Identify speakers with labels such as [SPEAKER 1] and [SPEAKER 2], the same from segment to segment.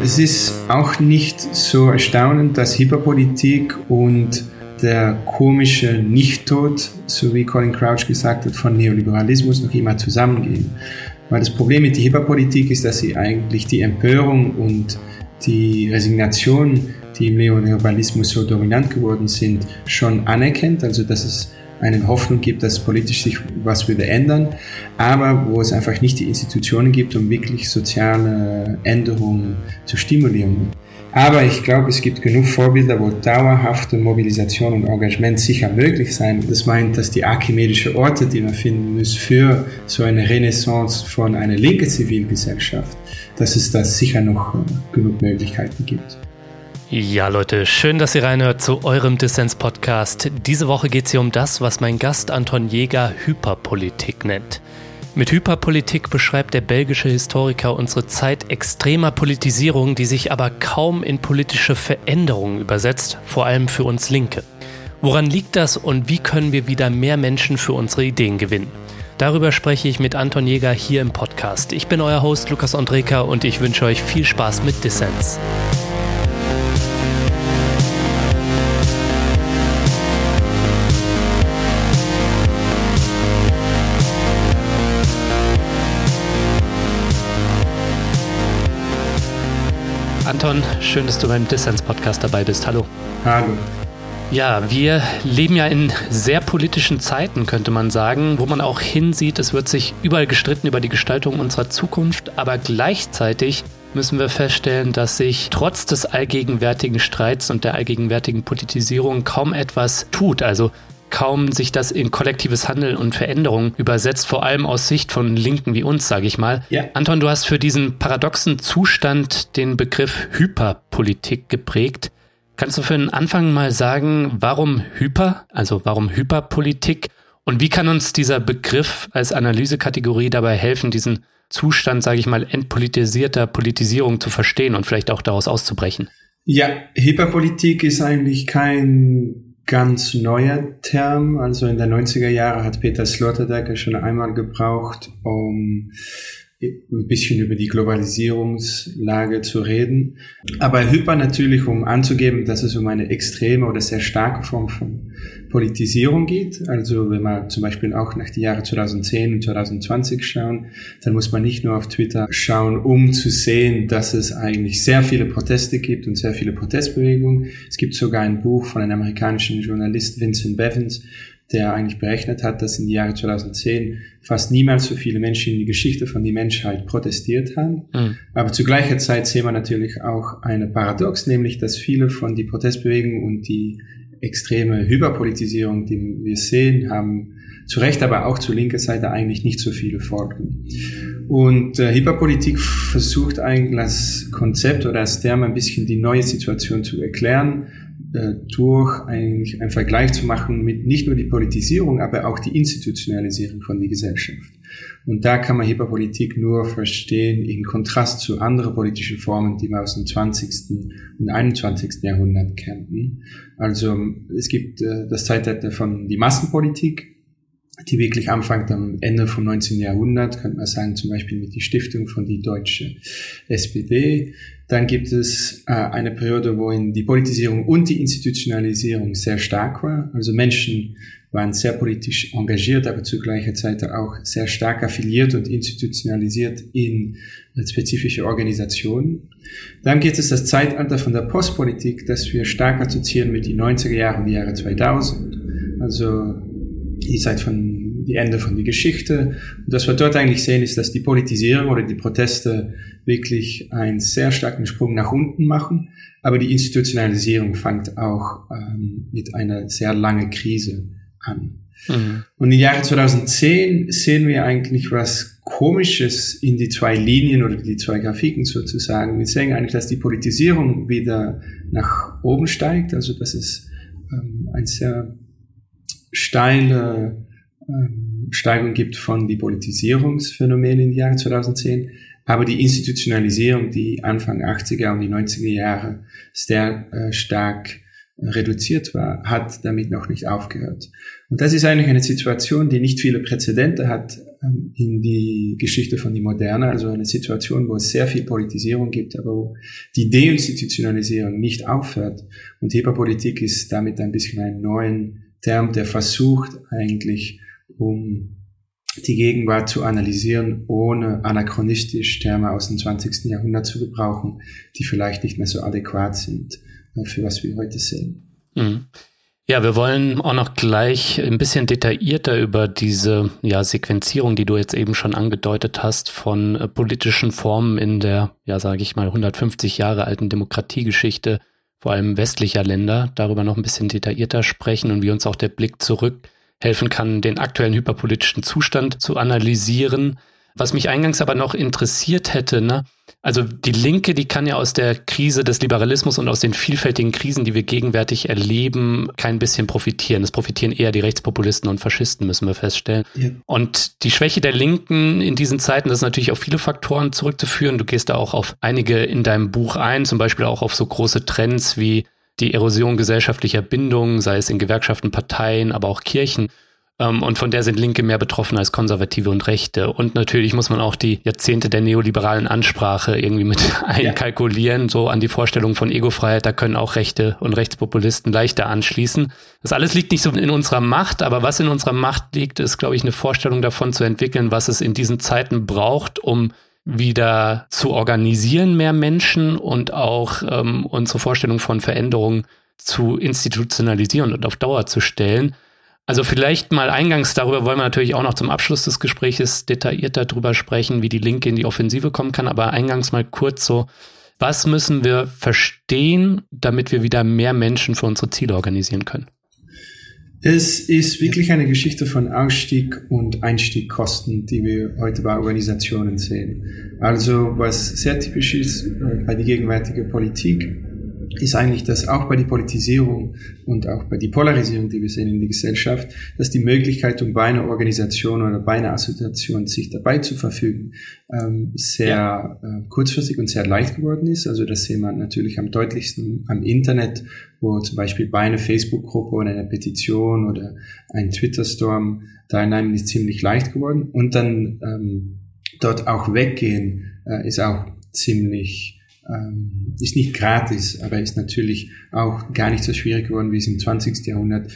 [SPEAKER 1] Es ist auch nicht so erstaunend, dass Hyperpolitik und der komische Nichttod, so wie Colin Crouch gesagt hat, von Neoliberalismus noch immer zusammengehen. Weil das Problem mit der Hyperpolitik ist, dass sie eigentlich die Empörung und die Resignation, die im Neoliberalismus so dominant geworden sind, schon anerkennt. Also dass es eine Hoffnung gibt, dass politisch sich was würde ändern, aber wo es einfach nicht die Institutionen gibt, um wirklich soziale Änderungen zu stimulieren. Aber ich glaube, es gibt genug Vorbilder, wo dauerhafte Mobilisation und Engagement sicher möglich sein. Das meint, dass die archimedische Orte, die man finden muss für so eine Renaissance von einer linken Zivilgesellschaft, dass es da sicher noch genug Möglichkeiten gibt.
[SPEAKER 2] Ja, Leute, schön, dass ihr reinhört zu eurem Dissens-Podcast. Diese Woche geht es hier um das, was mein Gast Anton Jäger Hyperpolitik nennt. Mit Hyperpolitik beschreibt der belgische Historiker unsere Zeit extremer Politisierung, die sich aber kaum in politische Veränderungen übersetzt, vor allem für uns Linke. Woran liegt das und wie können wir wieder mehr Menschen für unsere Ideen gewinnen? Darüber spreche ich mit Anton Jäger hier im Podcast. Ich bin euer Host Lukas Andreka und ich wünsche euch viel Spaß mit Dissens. Anton, schön, dass du beim Dissens-Podcast dabei bist. Hallo.
[SPEAKER 1] Hallo.
[SPEAKER 2] Ja, wir leben ja in sehr politischen Zeiten, könnte man sagen, wo man auch hinsieht, es wird sich überall gestritten über die Gestaltung unserer Zukunft, aber gleichzeitig müssen wir feststellen, dass sich trotz des allgegenwärtigen Streits und der allgegenwärtigen Politisierung kaum etwas tut. Also kaum sich das in kollektives Handeln und Veränderung übersetzt, vor allem aus Sicht von Linken wie uns, sage ich mal. Ja. Anton, du hast für diesen paradoxen Zustand den Begriff Hyperpolitik geprägt. Kannst du für den Anfang mal sagen, warum Hyper, also warum Hyperpolitik und wie kann uns dieser Begriff als Analysekategorie dabei helfen, diesen Zustand, sage ich mal, entpolitisierter Politisierung zu verstehen und vielleicht auch daraus auszubrechen?
[SPEAKER 1] Ja, Hyperpolitik ist eigentlich kein ganz neuer Term. Also in der 90er Jahre hat Peter Sloterdijk schon einmal gebraucht, um ein bisschen über die Globalisierungslage zu reden. Aber Hyper natürlich, um anzugeben, dass es um eine extreme oder sehr starke Form von Politisierung geht. Also wenn wir zum Beispiel auch nach die Jahre 2010 und 2020 schauen, dann muss man nicht nur auf Twitter schauen, um zu sehen, dass es eigentlich sehr viele Proteste gibt und sehr viele Protestbewegungen. Es gibt sogar ein Buch von einem amerikanischen Journalist, Vincent Bevins, der eigentlich berechnet hat, dass in die Jahre 2010 fast niemals so viele Menschen in die Geschichte von der Menschheit protestiert haben. Mhm. Aber zu gleicher Zeit sehen wir natürlich auch eine Paradox, nämlich dass viele von die Protestbewegungen und die extreme Hyperpolitisierung, die wir sehen, haben zu Recht, aber auch zur linken Seite eigentlich nicht so viele Folgen. Und äh, Hyperpolitik versucht eigentlich als Konzept oder als Term ein bisschen die neue Situation zu erklären äh, durch eigentlich einen Vergleich zu machen mit nicht nur die Politisierung, aber auch die Institutionalisierung von der Gesellschaft. Und da kann man Hyperpolitik nur verstehen in Kontrast zu anderen politischen Formen, die wir aus dem 20. und 21. Jahrhundert kennen. Also es gibt äh, das Zeitalter von die Massenpolitik, die wirklich anfängt am Ende vom 19. Jahrhundert, könnte man sagen, zum Beispiel mit die Stiftung von die deutsche SPD. Dann gibt es äh, eine Periode, wo in die Politisierung und die Institutionalisierung sehr stark war. Also Menschen waren sehr politisch engagiert, aber zu gleicher Zeit auch sehr stark affiliiert und institutionalisiert in spezifische Organisationen. Dann gibt es das Zeitalter von der Postpolitik, das wir stark assoziieren mit die 90er Jahre und die Jahre 2000. Also die Zeit von die Ende von die Geschichte. Und was wir dort eigentlich sehen, ist, dass die Politisierung oder die Proteste wirklich einen sehr starken Sprung nach unten machen, aber die Institutionalisierung fängt auch ähm, mit einer sehr langen Krise an. Mhm. Und im Jahre 2010 sehen wir eigentlich was Komisches in die zwei Linien oder die zwei Grafiken sozusagen. Wir sehen eigentlich, dass die Politisierung wieder nach oben steigt, also dass es ähm, ein sehr steile ähm, Steigung gibt von die Politisierungsphänomenen im Jahr 2010, aber die Institutionalisierung, die Anfang 80er und die 90er Jahre sehr äh, stark reduziert war, hat damit noch nicht aufgehört. Und das ist eigentlich eine Situation, die nicht viele Präzedente hat, ähm, in die Geschichte von die Moderne, also eine Situation, wo es sehr viel Politisierung gibt, aber wo die Deinstitutionalisierung nicht aufhört. Und Hyperpolitik ist damit ein bisschen ein neuen Term, der versucht eigentlich, um die Gegenwart zu analysieren, ohne anachronistisch Terme aus dem 20. Jahrhundert zu gebrauchen, die vielleicht nicht mehr so adäquat sind für was wir heute sehen.
[SPEAKER 3] Mhm. Ja, wir wollen auch noch gleich ein bisschen detaillierter über diese ja, Sequenzierung, die du jetzt eben schon angedeutet hast, von äh, politischen Formen in der, ja, sage ich mal, 150 Jahre alten Demokratiegeschichte, vor allem westlicher Länder, darüber noch ein bisschen detaillierter sprechen und wie uns auch der Blick zurück helfen kann, den aktuellen hyperpolitischen Zustand zu analysieren. Was mich eingangs aber noch interessiert hätte, ne? Also die Linke, die kann ja aus der Krise des Liberalismus und aus den vielfältigen Krisen, die wir gegenwärtig erleben, kein bisschen profitieren. Es profitieren eher die Rechtspopulisten und Faschisten, müssen wir feststellen. Ja. Und die Schwäche der Linken in diesen Zeiten, das ist natürlich auf viele Faktoren zurückzuführen. Du gehst da auch auf einige in deinem Buch ein, zum Beispiel auch auf so große Trends wie die Erosion gesellschaftlicher Bindungen, sei es in Gewerkschaften, Parteien, aber auch Kirchen. Ähm, und von der sind Linke mehr betroffen als Konservative und Rechte. Und natürlich muss man auch die Jahrzehnte der neoliberalen Ansprache irgendwie mit einkalkulieren, ja. so an die Vorstellung von Egofreiheit. Da können auch Rechte und Rechtspopulisten leichter anschließen. Das alles liegt nicht so in unserer Macht, aber was in unserer Macht liegt, ist, glaube ich, eine Vorstellung davon zu entwickeln, was es in diesen Zeiten braucht, um wieder zu organisieren, mehr Menschen und auch ähm, unsere Vorstellung von Veränderung zu institutionalisieren und auf Dauer zu stellen. Also vielleicht mal eingangs darüber wollen wir natürlich auch noch zum Abschluss des Gesprächs detaillierter darüber sprechen, wie die Linke in die Offensive kommen kann, aber eingangs mal kurz so, was müssen wir verstehen, damit wir wieder mehr Menschen für unsere Ziele organisieren können?
[SPEAKER 1] Es ist wirklich eine Geschichte von Ausstieg und Einstiegkosten, die wir heute bei Organisationen sehen. Also was sehr typisch ist äh, bei der gegenwärtigen Politik, ist eigentlich, dass auch bei der Politisierung und auch bei der Polarisierung, die wir sehen in der Gesellschaft, dass die Möglichkeit, um bei einer Organisation oder bei einer Assoziation sich dabei zu verfügen, ähm, sehr äh, kurzfristig und sehr leicht geworden ist. Also das sehen wir natürlich am deutlichsten am Internet, wo zum Beispiel bei einer Facebook-Gruppe oder einer Petition oder ein Twitter-Storm teilnehmen ist ziemlich leicht geworden. Und dann ähm, dort auch weggehen äh, ist auch ziemlich ähm, ist nicht gratis, aber ist natürlich auch gar nicht so schwierig geworden, wie es im 20. Jahrhundert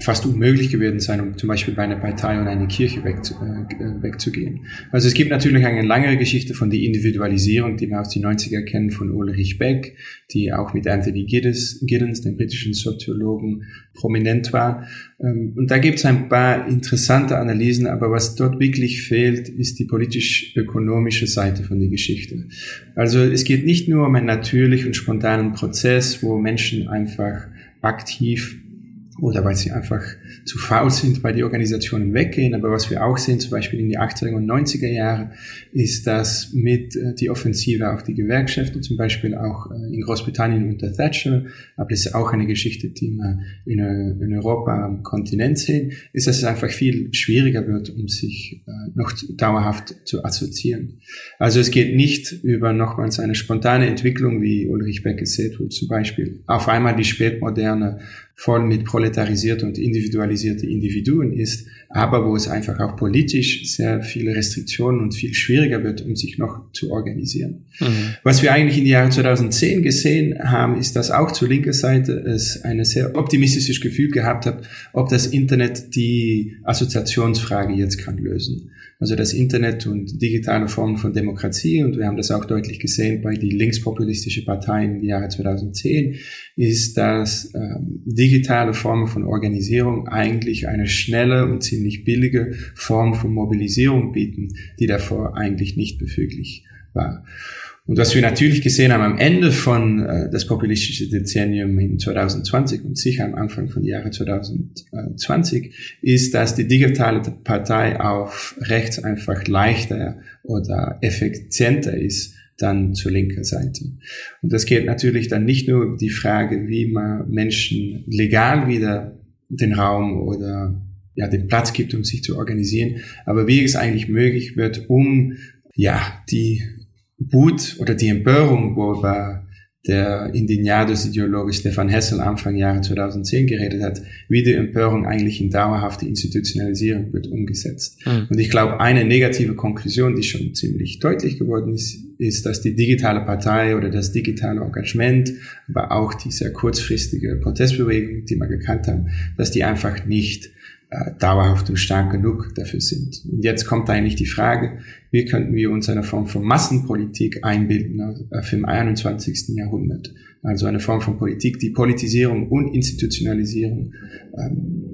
[SPEAKER 1] fast unmöglich gewesen sein, um zum Beispiel bei einer Partei oder einer Kirche wegzu, äh, wegzugehen. Also es gibt natürlich eine lange Geschichte von der Individualisierung, die wir aus den 90er kennen, von Ulrich Beck, die auch mit Anthony Giddens, Giddens dem britischen Soziologen, prominent war. Ähm, und da gibt es ein paar interessante Analysen, aber was dort wirklich fehlt, ist die politisch-ökonomische Seite von der Geschichte. Also es geht nicht nur um einen natürlichen und spontanen Prozess, wo Menschen einfach aktiv oder weil sie einfach zu faul sind, bei den Organisationen weggehen. Aber was wir auch sehen, zum Beispiel in die 80er und 90er Jahre, ist, dass mit äh, die Offensive auf die Gewerkschaften, zum Beispiel auch äh, in Großbritannien unter Thatcher, aber das ist auch eine Geschichte, die wir in, äh, in Europa am Kontinent sehen, ist, dass es einfach viel schwieriger wird, um sich noch dauerhaft zu assoziieren. Also es geht nicht über nochmals eine spontane Entwicklung, wie Ulrich Beck gesagt wo zum Beispiel auf einmal die spätmoderne voll mit proletarisierte und individualisierte Individuen ist, aber wo es einfach auch politisch sehr viele Restriktionen und viel schwieriger wird, um sich noch zu organisieren. Mhm. Was wir eigentlich in den Jahren 2010 gesehen haben, ist, dass auch zur linken Seite es eine sehr optimistisches Gefühl gehabt hat, ob das Internet die Assoziationsfrage jetzt kann lösen. Also das Internet und digitale Formen von Demokratie, und wir haben das auch deutlich gesehen bei die linkspopulistischen Parteien im Jahre 2010, ist, dass ähm, digitale Formen von Organisierung eigentlich eine schnelle und ziemlich billige Form von Mobilisierung bieten, die davor eigentlich nicht befüglich war. Und was wir natürlich gesehen haben am Ende von äh, das populistische Dezennium in 2020 und sicher am Anfang von Jahre 2020 ist, dass die digitale Partei auf rechts einfach leichter oder effizienter ist dann zur linken Seite. Und das geht natürlich dann nicht nur um die Frage, wie man Menschen legal wieder den Raum oder ja, den Platz gibt, um sich zu organisieren, aber wie es eigentlich möglich wird, um ja, die Wut oder die Empörung, wo über der Indignados-Ideologe Stefan Hessel Anfang Jahre 2010 geredet hat, wie die Empörung eigentlich in dauerhafte Institutionalisierung wird umgesetzt. Mhm. Und ich glaube, eine negative Konklusion, die schon ziemlich deutlich geworden ist, ist, dass die digitale Partei oder das digitale Engagement, aber auch die sehr kurzfristige Protestbewegung, die wir gekannt haben, dass die einfach nicht äh, dauerhaft und stark genug dafür sind. Und jetzt kommt eigentlich die Frage, wie könnten wir uns eine Form von Massenpolitik einbilden äh, für im 21. Jahrhundert? Also eine Form von Politik, die Politisierung und Institutionalisierung ähm,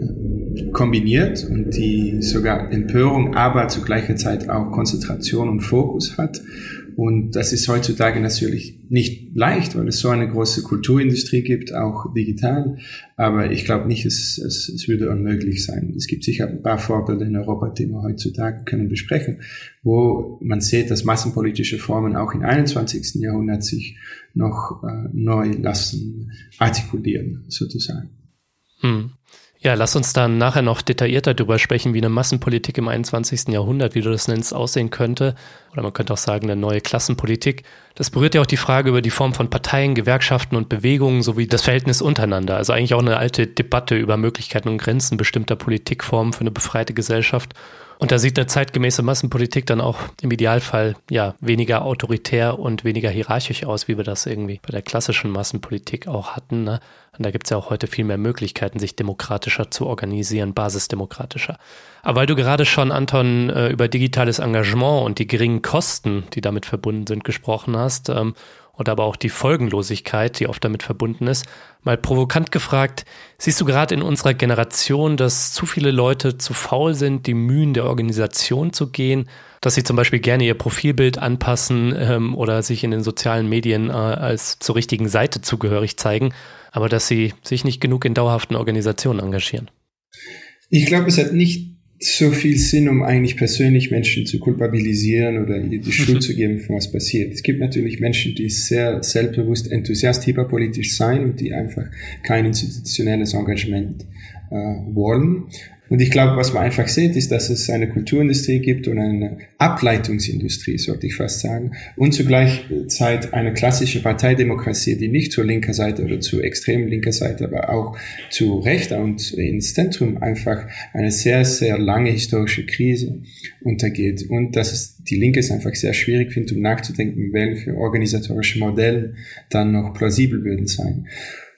[SPEAKER 1] äh, kombiniert und die sogar Empörung, aber zu gleicher Zeit auch Konzentration und Fokus hat und das ist heutzutage natürlich nicht leicht, weil es so eine große Kulturindustrie gibt, auch digital. Aber ich glaube nicht, es, es, es würde unmöglich sein. Es gibt sicher ein paar Vorbilder in Europa, die wir heutzutage können besprechen, wo man sieht, dass massenpolitische Formen auch im 21. Jahrhundert sich noch äh, neu lassen artikulieren, sozusagen.
[SPEAKER 2] Hm. Ja, lass uns dann nachher noch detaillierter darüber sprechen, wie eine Massenpolitik im 21. Jahrhundert, wie du das nennst, aussehen könnte. Oder man könnte auch sagen, eine neue Klassenpolitik. Das berührt ja auch die Frage über die Form von Parteien, Gewerkschaften und Bewegungen sowie das Verhältnis untereinander. Also eigentlich auch eine alte Debatte über Möglichkeiten und Grenzen bestimmter Politikformen für eine befreite Gesellschaft. Und da sieht eine zeitgemäße Massenpolitik dann auch im Idealfall ja weniger autoritär und weniger hierarchisch aus, wie wir das irgendwie bei der klassischen Massenpolitik auch hatten. Ne? Und da gibt es ja auch heute viel mehr Möglichkeiten, sich demokratischer zu organisieren, basisdemokratischer. Aber weil du gerade schon, Anton, äh, über digitales Engagement und die geringen Kosten, die damit verbunden sind, gesprochen hast, ähm, und aber auch die Folgenlosigkeit, die oft damit verbunden ist. Mal provokant gefragt, siehst du gerade in unserer Generation, dass zu viele Leute zu faul sind, die Mühen der Organisation zu gehen, dass sie zum Beispiel gerne ihr Profilbild anpassen ähm, oder sich in den sozialen Medien äh, als zur richtigen Seite zugehörig zeigen, aber dass sie sich nicht genug in dauerhaften Organisationen engagieren?
[SPEAKER 1] Ich glaube, es hat nicht so viel Sinn, um eigentlich persönlich Menschen zu kulpabilisieren oder ihr die Schuld zu geben, von was passiert. Es gibt natürlich Menschen, die sehr selbstbewusst enthusiast hyperpolitisch sein und die einfach kein institutionelles Engagement äh, wollen. Und ich glaube, was man einfach sieht, ist, dass es eine Kulturindustrie gibt und eine Ableitungsindustrie, sollte ich fast sagen, und zugleich Zeit eine klassische Parteidemokratie, die nicht zur linker Seite oder zu extrem linker Seite, aber auch zu rechter und ins Zentrum einfach eine sehr, sehr lange historische Krise untergeht. Und dass es die Linke es einfach sehr schwierig findet, um nachzudenken, welche organisatorische Modelle dann noch plausibel würden sein.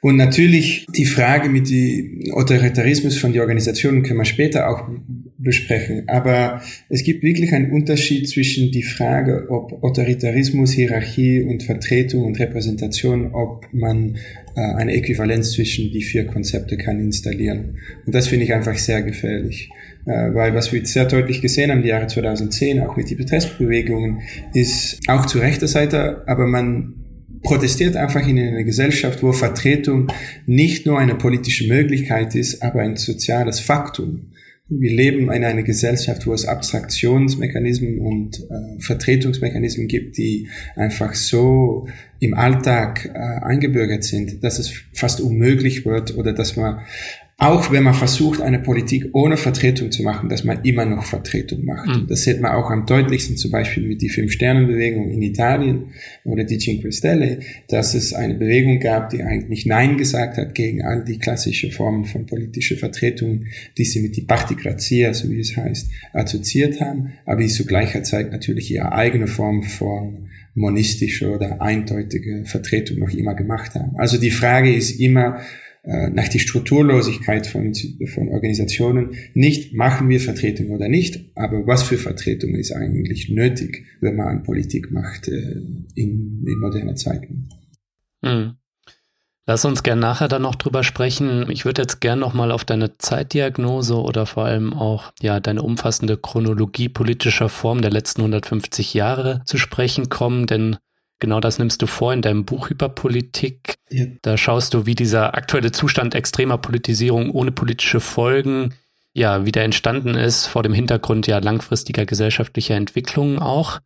[SPEAKER 1] Und natürlich die Frage mit dem Autoritarismus von den Organisationen können wir später auch besprechen. Aber es gibt wirklich einen Unterschied zwischen die Frage, ob Autoritarismus, Hierarchie und Vertretung und Repräsentation, ob man äh, eine Äquivalenz zwischen die vier Konzepte kann installieren. Und das finde ich einfach sehr gefährlich. Äh, weil was wir sehr deutlich gesehen haben, die Jahre 2010, auch mit den Protestbewegungen, ist auch zu rechter Seite, aber man protestiert einfach in einer Gesellschaft, wo Vertretung nicht nur eine politische Möglichkeit ist, aber ein soziales Faktum. Wir leben in einer Gesellschaft, wo es Abstraktionsmechanismen und äh, Vertretungsmechanismen gibt, die einfach so im Alltag äh, eingebürgert sind, dass es fast unmöglich wird oder dass man auch wenn man versucht, eine Politik ohne Vertretung zu machen, dass man immer noch Vertretung macht. Mhm. Das sieht man auch am deutlichsten zum Beispiel mit die Fünf-Sternen-Bewegung in Italien oder die Cinque Stelle, dass es eine Bewegung gab, die eigentlich Nein gesagt hat gegen all die klassischen Formen von politischer Vertretung, die sie mit die Partikratie, so wie es heißt, assoziiert haben, aber die zu gleicher Zeit natürlich ihre eigene Form von monistischer oder eindeutiger Vertretung noch immer gemacht haben. Also die Frage ist immer, nach die Strukturlosigkeit von, von Organisationen. Nicht machen wir Vertretung oder nicht, aber was für Vertretung ist eigentlich nötig, wenn man Politik macht äh, in, in moderner Zeiten.
[SPEAKER 2] Mhm. Lass uns gern nachher dann noch drüber sprechen. Ich würde jetzt gern nochmal auf deine Zeitdiagnose oder vor allem auch ja deine umfassende Chronologie politischer Form der letzten 150 Jahre zu sprechen kommen, denn Genau das nimmst du vor in deinem Buch Hyperpolitik. Ja. Da schaust du, wie dieser aktuelle Zustand extremer Politisierung ohne politische Folgen ja wieder entstanden ist, vor dem Hintergrund ja langfristiger gesellschaftlicher Entwicklungen auch.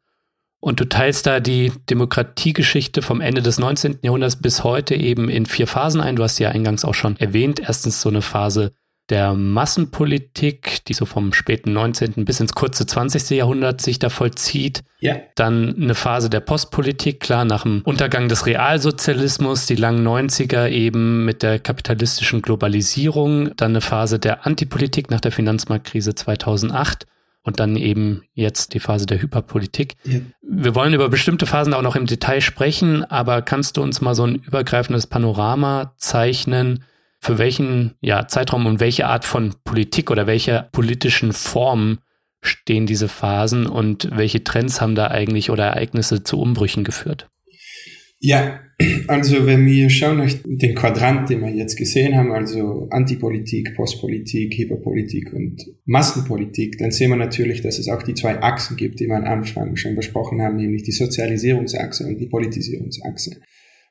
[SPEAKER 2] Und du teilst da die Demokratiegeschichte vom Ende des 19. Jahrhunderts bis heute eben in vier Phasen ein. Du hast ja eingangs auch schon erwähnt. Erstens so eine Phase der Massenpolitik, die so vom späten 19. bis ins kurze 20. Jahrhundert sich da vollzieht. Ja. Dann eine Phase der Postpolitik, klar, nach dem Untergang des Realsozialismus, die langen 90er eben mit der kapitalistischen Globalisierung. Dann eine Phase der Antipolitik nach der Finanzmarktkrise 2008 und dann eben jetzt die Phase der Hyperpolitik. Ja. Wir wollen über bestimmte Phasen auch noch im Detail sprechen, aber kannst du uns mal so ein übergreifendes Panorama zeichnen, für welchen ja, Zeitraum und welche Art von Politik oder welche politischen Formen stehen diese Phasen und welche Trends haben da eigentlich oder Ereignisse zu Umbrüchen geführt?
[SPEAKER 1] Ja, also wenn wir schauen auf den Quadrant, den wir jetzt gesehen haben, also Antipolitik, Postpolitik, Hyperpolitik und Massenpolitik, dann sehen wir natürlich, dass es auch die zwei Achsen gibt, die wir am Anfang schon besprochen haben, nämlich die Sozialisierungsachse und die Politisierungsachse.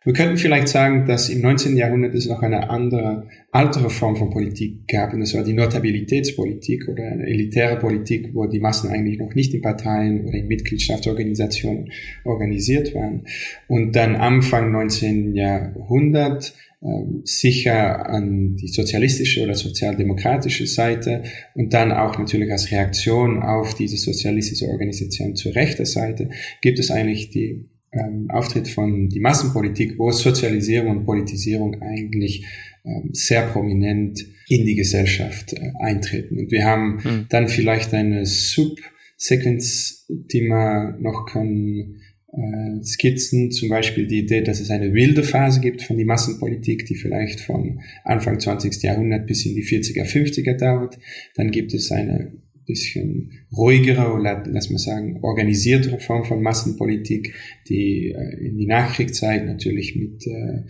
[SPEAKER 1] Wir könnten vielleicht sagen, dass im 19. Jahrhundert es noch eine andere, altere Form von Politik gab, und das war die Notabilitätspolitik oder eine elitäre Politik, wo die Massen eigentlich noch nicht in Parteien oder in Mitgliedschaftsorganisationen organisiert waren. Und dann Anfang 19. Jahrhundert ähm, sicher an die sozialistische oder sozialdemokratische Seite und dann auch natürlich als Reaktion auf diese sozialistische Organisation zur rechten Seite gibt es eigentlich die ähm, Auftritt von die Massenpolitik, wo Sozialisierung und Politisierung eigentlich ähm, sehr prominent in die Gesellschaft äh, eintreten. Und wir haben mhm. dann vielleicht eine Subsequenz, die man noch können äh, skizzen, zum Beispiel die Idee, dass es eine wilde Phase gibt von die Massenpolitik, die vielleicht von Anfang 20. Jahrhundert bis in die 40er, 50er dauert. Dann gibt es eine bisschen ruhigere oder lass mal sagen organisiertere Form von Massenpolitik, die äh, in die Nachkriegszeit natürlich mit äh,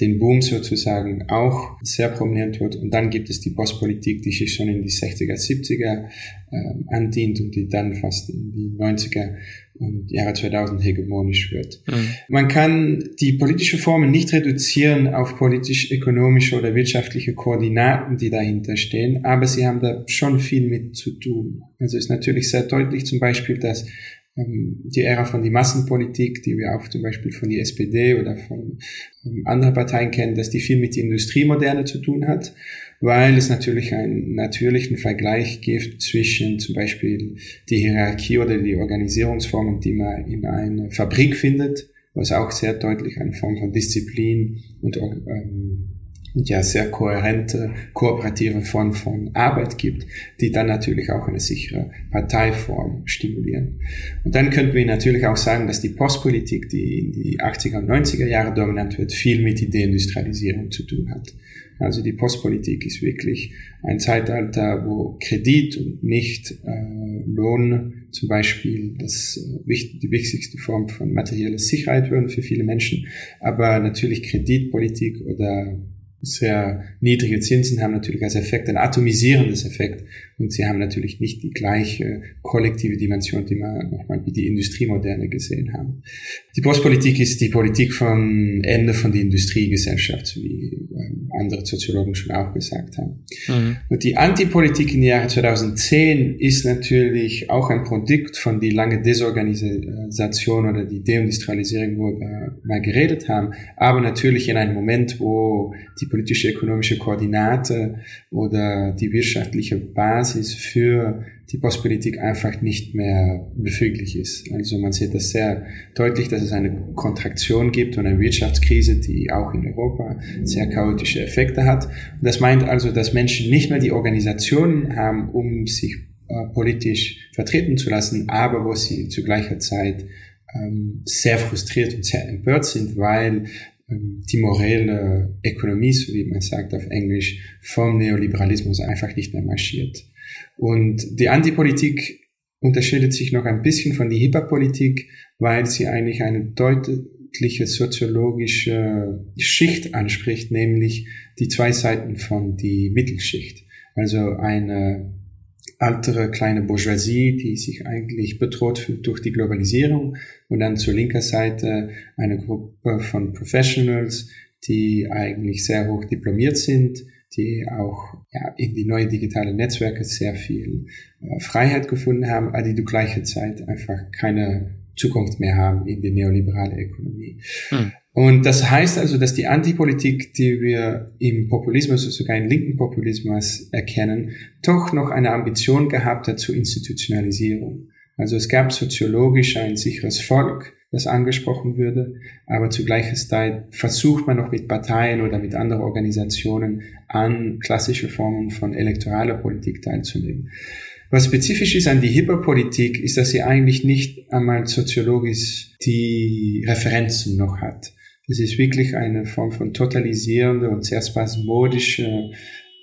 [SPEAKER 1] dem Boom sozusagen auch sehr prominent wird. Und dann gibt es die Postpolitik, die sich schon in die 60er, 70er äh, andient und die dann fast in die 90er und Jahre 2000 hegemonisch wird. Mhm. Man kann die politische Formen nicht reduzieren auf politisch-ökonomische oder wirtschaftliche Koordinaten, die dahinter stehen, aber sie haben da schon viel mit zu tun. Also ist natürlich sehr deutlich zum Beispiel, dass ähm, die Ära von die Massenpolitik, die wir auch zum Beispiel von die SPD oder von ähm, anderen Parteien kennen, dass die viel mit der Industriemoderne zu tun hat weil es natürlich einen natürlichen Vergleich gibt zwischen zum Beispiel die Hierarchie oder die Organisierungsformen, die man in einer Fabrik findet, was auch sehr deutlich eine Form von Disziplin und ähm, ja sehr kohärente, kooperative Form von Arbeit gibt, die dann natürlich auch eine sichere Parteiform stimulieren. Und dann könnten wir natürlich auch sagen, dass die Postpolitik, die in die 80er und 90er Jahre dominant wird, viel mit der Deindustrialisierung zu tun hat. Also die Postpolitik ist wirklich ein Zeitalter, wo Kredit und nicht äh, Lohn zum Beispiel das, äh, die wichtigste Form von materieller Sicherheit würden für viele Menschen. Aber natürlich Kreditpolitik oder sehr niedrige Zinsen haben natürlich als Effekt ein atomisierendes Effekt und sie haben natürlich nicht die gleiche kollektive Dimension, die wir nochmal wie die Industriemoderne gesehen haben. Die Postpolitik ist die Politik vom Ende von der Industriegesellschaft, wie ähm, andere Soziologen schon auch gesagt haben. Mhm. Und die Antipolitik in den Jahren 2010 ist natürlich auch ein Produkt von die lange Desorganisation oder die Deindustrialisierung, wo wir mal geredet haben, aber natürlich in einem Moment, wo die politische ökonomische Koordinate oder die wirtschaftliche Basis für die Postpolitik einfach nicht mehr befüglich ist. Also man sieht das sehr deutlich, dass es eine Kontraktion gibt und eine Wirtschaftskrise, die auch in Europa sehr chaotische Effekte hat. Und das meint also, dass Menschen nicht mehr die Organisationen haben, um sich äh, politisch vertreten zu lassen, aber wo sie zu gleicher Zeit ähm, sehr frustriert und sehr empört sind, weil ähm, die morelle Ökonomie, so wie man sagt auf Englisch, vom Neoliberalismus einfach nicht mehr marschiert. Und die Antipolitik unterscheidet sich noch ein bisschen von die Hyperpolitik, weil sie eigentlich eine deutliche soziologische Schicht anspricht, nämlich die zwei Seiten von die Mittelschicht. Also eine ältere kleine Bourgeoisie, die sich eigentlich bedroht fühlt durch die Globalisierung und dann zur linker Seite eine Gruppe von Professionals, die eigentlich sehr hoch diplomiert sind, die auch ja, in die neuen digitalen Netzwerke sehr viel äh, Freiheit gefunden haben, aber die zu gleicher Zeit einfach keine Zukunft mehr haben in die neoliberale Ökonomie. Hm. Und das heißt also, dass die Antipolitik, die wir im Populismus, oder sogar im linken Populismus erkennen, doch noch eine Ambition gehabt hat zur Institutionalisierung. Also es gab soziologisch ein sicheres Volk, das angesprochen würde, aber zu gleicher Zeit versucht man noch mit Parteien oder mit anderen Organisationen an klassische Formen von elektoraler Politik teilzunehmen. Was spezifisch ist an die Hipperpolitik, ist, dass sie eigentlich nicht einmal soziologisch die Referenzen noch hat. Es ist wirklich eine Form von totalisierender und sehr spasmodischer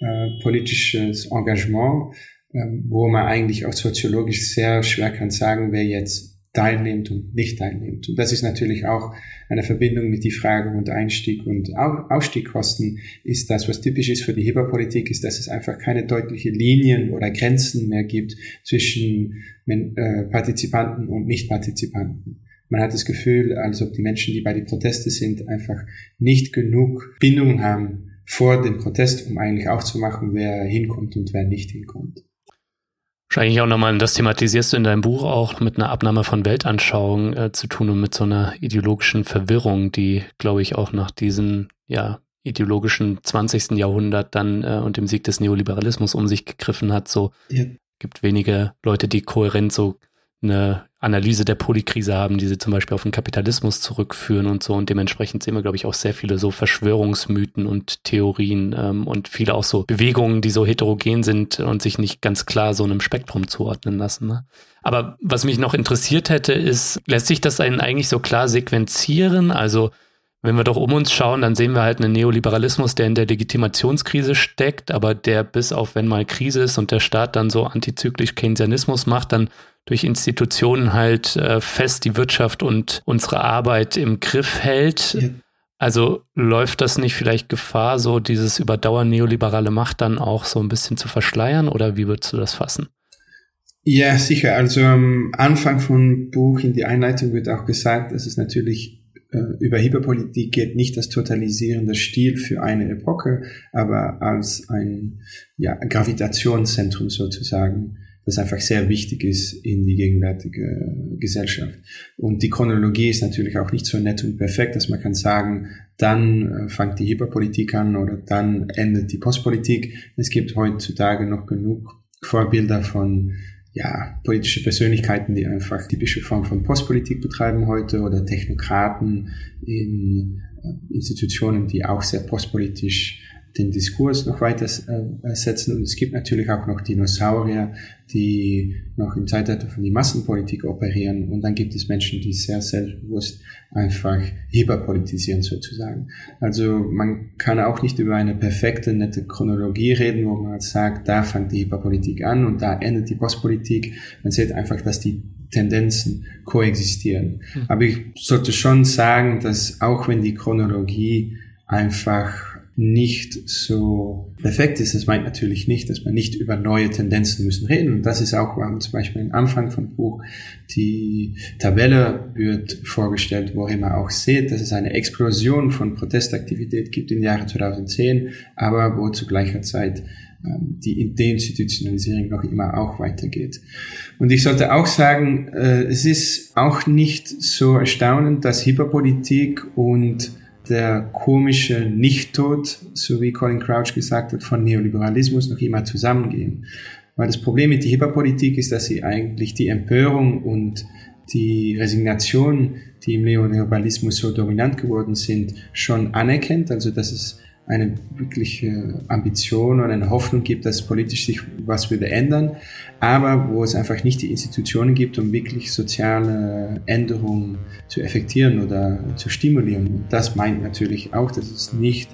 [SPEAKER 1] äh, politisches Engagement, äh, wo man eigentlich auch soziologisch sehr schwer kann sagen, wer jetzt teilnimmt und nicht teilnimmt. Und das ist natürlich auch eine Verbindung mit die Frage und Einstieg und Ausstiegkosten ist das, was typisch ist für die Hyperpolitik, ist, dass es einfach keine deutliche Linien oder Grenzen mehr gibt zwischen äh, Partizipanten und Nichtpartizipanten. Man hat das Gefühl, als ob die Menschen, die bei den Protesten sind, einfach nicht genug Bindung haben vor dem Protest, um eigentlich aufzumachen, wer hinkommt und wer nicht hinkommt.
[SPEAKER 3] Wahrscheinlich auch nochmal, das thematisierst du in deinem Buch auch mit einer Abnahme von Weltanschauung äh, zu tun und mit so einer ideologischen Verwirrung, die, glaube ich, auch nach diesem, ja, ideologischen 20. Jahrhundert dann äh, und dem Sieg des Neoliberalismus um sich gegriffen hat. So ja. gibt wenige Leute, die kohärent so eine Analyse der Polykrise haben, die sie zum Beispiel auf den Kapitalismus zurückführen und so. Und dementsprechend sehen wir, glaube ich, auch sehr viele so Verschwörungsmythen und Theorien ähm, und viele auch so Bewegungen, die so heterogen sind und sich nicht ganz klar so einem Spektrum zuordnen lassen. Ne? Aber was mich noch interessiert hätte, ist, lässt sich das einen eigentlich so klar sequenzieren? Also wenn wir doch um uns schauen, dann sehen wir halt einen Neoliberalismus, der in der Legitimationskrise steckt, aber der bis auf wenn mal Krise ist und der Staat dann so antizyklisch Keynesianismus macht, dann durch Institutionen halt äh, fest die Wirtschaft und unsere Arbeit im Griff hält. Ja. Also läuft das nicht vielleicht Gefahr, so dieses überdauern neoliberale Macht dann auch so ein bisschen zu verschleiern oder wie würdest du das fassen?
[SPEAKER 1] Ja, sicher. Also am Anfang vom Buch in die Einleitung wird auch gesagt, dass es natürlich äh, über Hyperpolitik geht, nicht das totalisierende Stil für eine Epoche, aber als ein ja, Gravitationszentrum sozusagen das einfach sehr wichtig ist in die gegenwärtige Gesellschaft. Und die Chronologie ist natürlich auch nicht so nett und perfekt, dass man kann sagen, dann äh, fängt die Hyperpolitik an oder dann endet die Postpolitik. Es gibt heutzutage noch genug Vorbilder von ja, politische Persönlichkeiten, die einfach typische Form von Postpolitik betreiben heute oder Technokraten in äh, Institutionen, die auch sehr postpolitisch den Diskurs noch weiter äh, setzen. Und es gibt natürlich auch noch Dinosaurier, die noch im Zeitalter von die Massenpolitik operieren. Und dann gibt es Menschen, die sehr selbstbewusst einfach hyperpolitisieren sozusagen. Also man kann auch nicht über eine perfekte, nette Chronologie reden, wo man sagt, da fängt die Hyperpolitik an und da endet die Postpolitik. Man sieht einfach, dass die Tendenzen koexistieren. Mhm. Aber ich sollte schon sagen, dass auch wenn die Chronologie einfach nicht so perfekt ist. Das meint natürlich nicht, dass man nicht über neue Tendenzen müssen reden. Und das ist auch, warum zum Beispiel am Anfang vom Buch die Tabelle wird vorgestellt, worin man auch sieht, dass es eine Explosion von Protestaktivität gibt im Jahre 2010, aber wo zu gleicher Zeit ähm, die Deinstitutionalisierung noch immer auch weitergeht. Und ich sollte auch sagen, äh, es ist auch nicht so erstaunend, dass Hyperpolitik und der komische Nichttod, so wie Colin Crouch gesagt hat, von Neoliberalismus noch immer zusammengehen. Weil das Problem mit der Hyperpolitik ist, dass sie eigentlich die Empörung und die Resignation, die im Neoliberalismus so dominant geworden sind, schon anerkennt. Also dass es eine wirkliche Ambition und eine Hoffnung gibt, dass politisch sich was würde ändern, aber wo es einfach nicht die Institutionen gibt, um wirklich soziale Änderungen zu effektieren oder zu stimulieren. Das meint natürlich auch, dass es nicht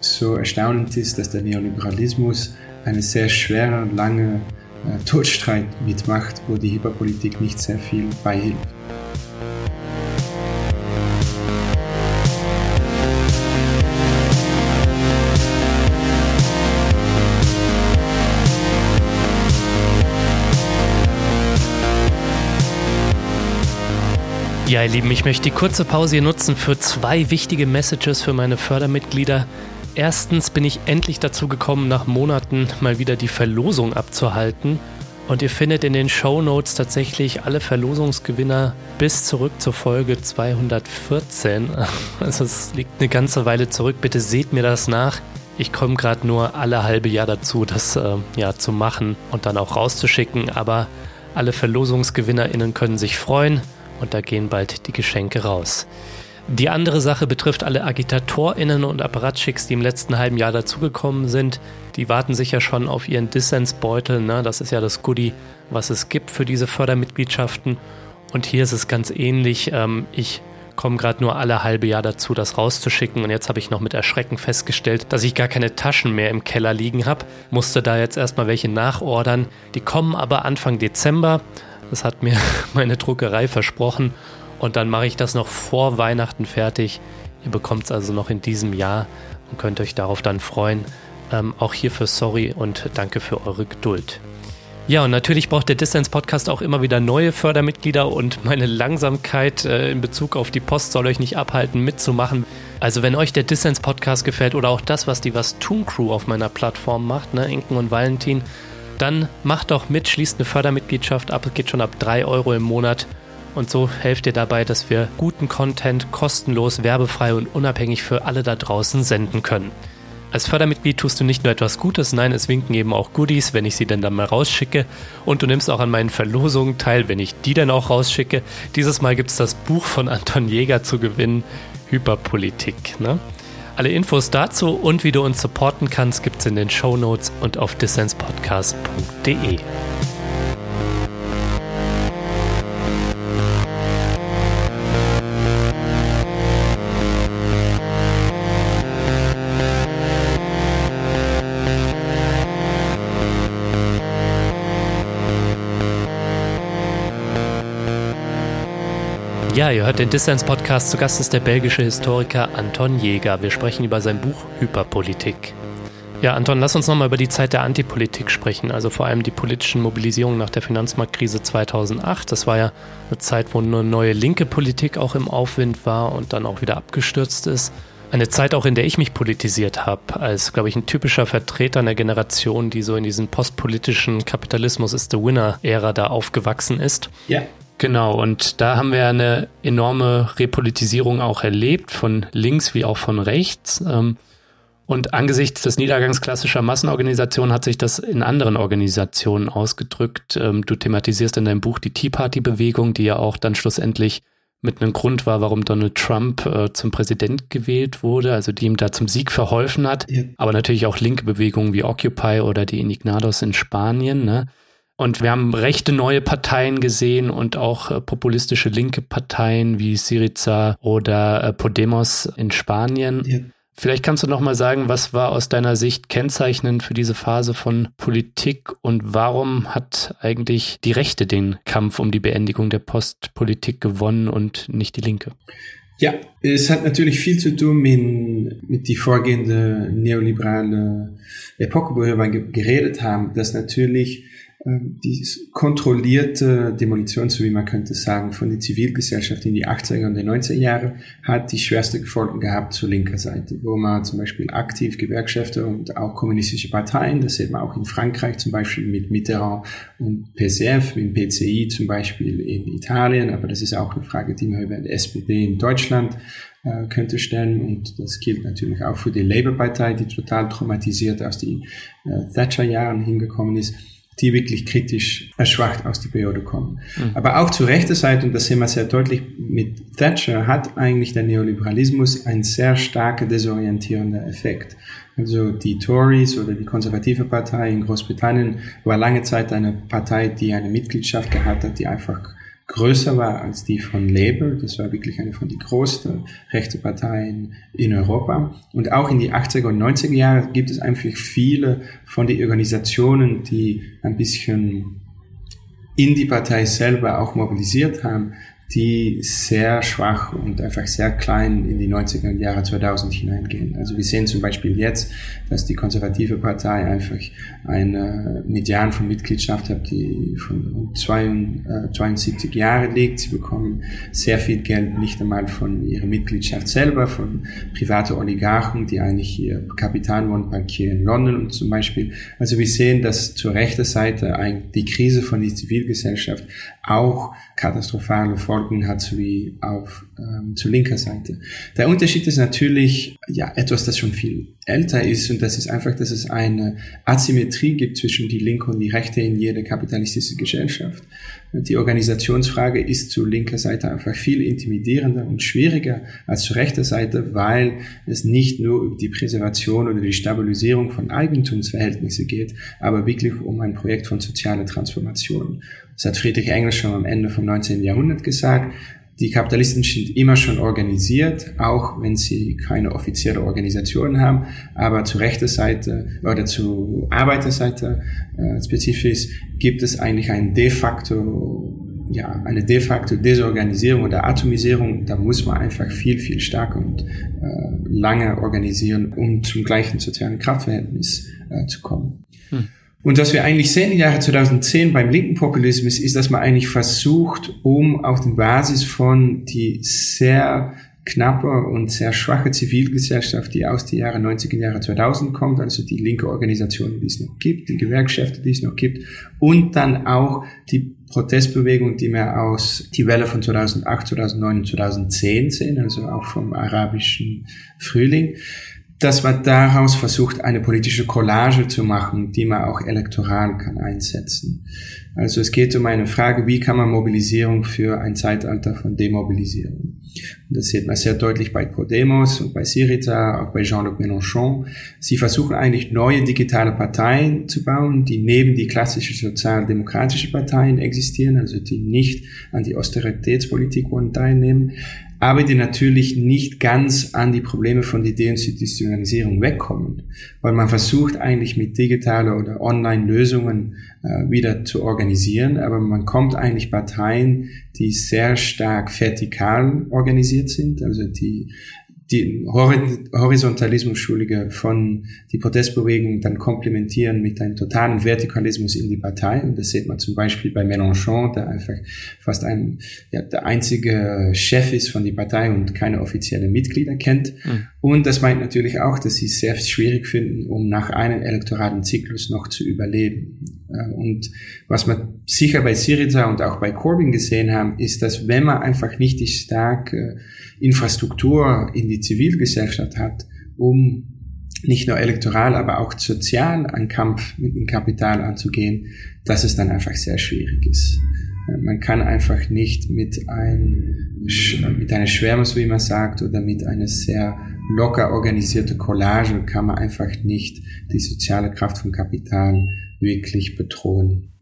[SPEAKER 1] so erstaunlich ist, dass der Neoliberalismus eine sehr schwere, lange äh, Todstreit mitmacht, wo die Hyperpolitik nicht sehr viel beihilft.
[SPEAKER 3] Ja, ihr Lieben, ich möchte die kurze Pause hier nutzen für zwei wichtige Messages für meine Fördermitglieder. Erstens bin ich endlich dazu gekommen, nach Monaten mal wieder die Verlosung abzuhalten.
[SPEAKER 2] Und ihr findet in den Show Notes tatsächlich alle Verlosungsgewinner bis zurück zur Folge 214. Also es liegt eine ganze Weile zurück. Bitte seht mir das nach. Ich komme gerade nur alle halbe Jahr dazu, das äh, ja zu machen und dann auch rauszuschicken. Aber alle VerlosungsgewinnerInnen können sich freuen und da gehen bald die Geschenke raus. Die andere Sache betrifft alle AgitatorInnen und Apparatschicks, die im letzten halben Jahr dazugekommen sind. Die warten sicher schon auf ihren Dissensbeutel. Ne? Das ist ja das Goodie, was es gibt für diese Fördermitgliedschaften. Und hier ist es ganz ähnlich. Ähm, ich komme gerade nur alle halbe Jahr dazu, das rauszuschicken. Und jetzt habe ich noch mit Erschrecken festgestellt, dass ich gar keine Taschen mehr im Keller liegen habe. Musste da jetzt erstmal welche nachordern. Die kommen aber Anfang Dezember. Das hat mir meine Druckerei versprochen. Und dann mache ich das noch vor Weihnachten fertig. Ihr bekommt es also noch in diesem Jahr und könnt euch darauf dann freuen. Ähm, auch hierfür sorry und danke für eure Geduld. Ja, und natürlich braucht der Distance Podcast auch immer wieder neue Fördermitglieder und meine Langsamkeit äh, in Bezug auf die Post soll euch nicht abhalten, mitzumachen. Also wenn euch der Distance Podcast gefällt oder auch das, was die Was Tun Crew auf meiner Plattform macht, ne, Inken und Valentin, dann macht doch mit, schließt eine Fördermitgliedschaft ab, geht schon ab 3 Euro im Monat. Und so helft ihr dabei, dass wir guten Content kostenlos, werbefrei und unabhängig für alle da draußen senden können. Als Fördermitglied tust du nicht nur etwas Gutes, nein, es winken eben auch Goodies, wenn ich sie denn dann mal rausschicke. Und du nimmst auch an meinen Verlosungen teil, wenn ich die dann auch rausschicke. Dieses Mal gibt es das Buch von Anton Jäger zu gewinnen, Hyperpolitik. Ne? Alle Infos dazu und wie du uns supporten kannst, gibt es in den Show Notes und auf dissenspodcast.de. Ja, ihr hört den Dissens-Podcast. Zu Gast ist der belgische Historiker Anton Jäger. Wir sprechen über sein Buch Hyperpolitik. Ja, Anton, lass uns nochmal über die Zeit der Antipolitik sprechen, also vor allem die politischen Mobilisierungen nach der Finanzmarktkrise 2008. Das war ja eine Zeit, wo eine neue linke Politik auch im Aufwind war und dann auch wieder abgestürzt ist. Eine Zeit auch, in der ich mich politisiert habe, als, glaube ich, ein typischer Vertreter einer Generation, die so in diesen postpolitischen Kapitalismus ist the Winner-Ära da aufgewachsen ist.
[SPEAKER 1] Ja.
[SPEAKER 2] Genau, und da haben wir eine enorme Repolitisierung auch erlebt, von links wie auch von rechts. Ähm, und angesichts des Niedergangs klassischer Massenorganisationen hat sich das in anderen Organisationen ausgedrückt. Ähm, du thematisierst in deinem Buch die Tea Party-Bewegung, die ja auch dann schlussendlich mit einem Grund war, warum Donald Trump äh, zum Präsident gewählt wurde, also die ihm da zum Sieg verholfen hat. Ja. Aber natürlich auch linke Bewegungen wie Occupy oder die Indignados in Spanien. Ne? Und wir haben rechte neue Parteien gesehen und auch äh, populistische linke Parteien wie Syriza oder äh, Podemos in Spanien. Ja. Vielleicht kannst du noch mal sagen, was war aus deiner Sicht kennzeichnend für diese Phase von Politik und warum hat eigentlich die Rechte den Kampf um die Beendigung der Postpolitik gewonnen und nicht die Linke?
[SPEAKER 1] Ja, es hat natürlich viel zu tun mit, mit die vorgehende neoliberale Epoche, worüber wir geredet haben, dass natürlich die kontrollierte Demolition, so wie man könnte sagen, von der Zivilgesellschaft in die 80er und die 90er Jahre hat die schwerste Folgen gehabt zur linker Seite, wo man zum Beispiel aktiv Gewerkschafter und auch kommunistische Parteien, das sieht man auch in Frankreich zum Beispiel mit Mitterrand und PCF, mit PCI zum Beispiel in Italien, aber das ist auch eine Frage, die man über die SPD in Deutschland äh, könnte stellen. Und das gilt natürlich auch für die Labour-Partei, die total traumatisiert aus den äh, Thatcher-Jahren hingekommen ist die wirklich kritisch erschwacht aus der Periode kommen. Mhm. Aber auch zur rechten Seite, und das sehen wir sehr deutlich mit Thatcher, hat eigentlich der Neoliberalismus ein sehr starker desorientierender Effekt. Also die Tories oder die konservative Partei in Großbritannien war lange Zeit eine Partei, die eine Mitgliedschaft gehabt hat, die einfach größer war als die von Labour. Das war wirklich eine von den größten rechten Parteien in Europa. Und auch in die 80er und 90er Jahre gibt es einfach viele von den Organisationen, die ein bisschen in die Partei selber auch mobilisiert haben, die sehr schwach und einfach sehr klein in die 90er Jahre 2000 hineingehen. Also wir sehen zum Beispiel jetzt, dass die konservative Partei einfach eine Median von Mitgliedschaft hat, die von 72 äh, Jahre liegt. Sie bekommen sehr viel Geld nicht einmal von ihrer Mitgliedschaft selber, von private Oligarchen, die eigentlich ihr Kapital wollen, hier in London und zum Beispiel. Also wir sehen, dass zur rechten Seite die Krise von der Zivilgesellschaft auch katastrophale Folgen hat, wie auf ähm, zur linker Seite. Der Unterschied ist natürlich ja etwas, das schon viel älter ist und das ist einfach, dass es eine Asymmetrie gibt zwischen die linke und die rechte in jeder kapitalistischen Gesellschaft. Die Organisationsfrage ist zur linker Seite einfach viel intimidierender und schwieriger als zur rechten Seite, weil es nicht nur um die Präservation oder die Stabilisierung von Eigentumsverhältnissen geht, aber wirklich um ein Projekt von sozialer Transformation. Das hat Friedrich Engels schon am Ende vom 19. Jahrhundert gesagt. Die Kapitalisten sind immer schon organisiert, auch wenn sie keine offizielle Organisation haben. Aber zur rechten Seite oder zur Arbeiterseite äh, spezifisch gibt es eigentlich ein de facto ja, eine de facto Desorganisierung oder Atomisierung, da muss man einfach viel, viel stärker und äh, lange organisieren, um zum gleichen sozialen Kraftverhältnis äh, zu kommen. Hm. Und was wir eigentlich sehen im Jahre 2010 beim linken Populismus ist, dass man eigentlich versucht, um auf der Basis von die sehr knappe und sehr schwache Zivilgesellschaft, die aus den Jahren 90er Jahre 2000 kommt, also die linke Organisation, die es noch gibt, die Gewerkschaften, die es noch gibt, und dann auch die Protestbewegung, die wir aus die Welle von 2008, 2009 und 2010 sehen, also auch vom arabischen Frühling dass man daraus versucht, eine politische Collage zu machen, die man auch elektoral kann einsetzen. Also es geht um eine Frage, wie kann man Mobilisierung für ein Zeitalter von Demobilisierung. Das sieht man sehr deutlich bei Podemos und bei Syriza, auch bei Jean-Luc Mélenchon. Sie versuchen eigentlich neue digitale Parteien zu bauen, die neben die klassische sozialdemokratische Parteien existieren, also die nicht an die Austeritätspolitik wollen teilnehmen, aber die natürlich nicht ganz an die Probleme von der Deinstitutionalisierung wegkommen, weil man versucht eigentlich mit digitaler oder Online-Lösungen äh, wieder zu organisieren, aber man kommt eigentlich Parteien, die sehr stark vertikal organisiert sind, also die die Horizontalismus-Schulige von die Protestbewegung dann komplementieren mit einem totalen Vertikalismus in die Partei. Und das sieht man zum Beispiel bei Mélenchon, der einfach fast ein, ja, der einzige Chef ist von die Partei und keine offiziellen Mitglieder kennt. Mhm. Und das meint natürlich auch, dass sie es sehr schwierig finden, um nach einem elektoralen Zyklus noch zu überleben. Und was wir sicher bei Syriza und auch bei Corbyn gesehen haben, ist, dass wenn man einfach nicht die starke Infrastruktur in die Zivilgesellschaft hat, um nicht nur elektoral, aber auch sozial einen Kampf mit dem Kapital anzugehen, dass es dann einfach sehr schwierig ist. Man kann einfach nicht mit, ein, mit einer Schwärme, so wie man sagt, oder mit einer sehr locker organisierte Collage kann man einfach nicht die soziale Kraft von Kapital wirklich bedrohen.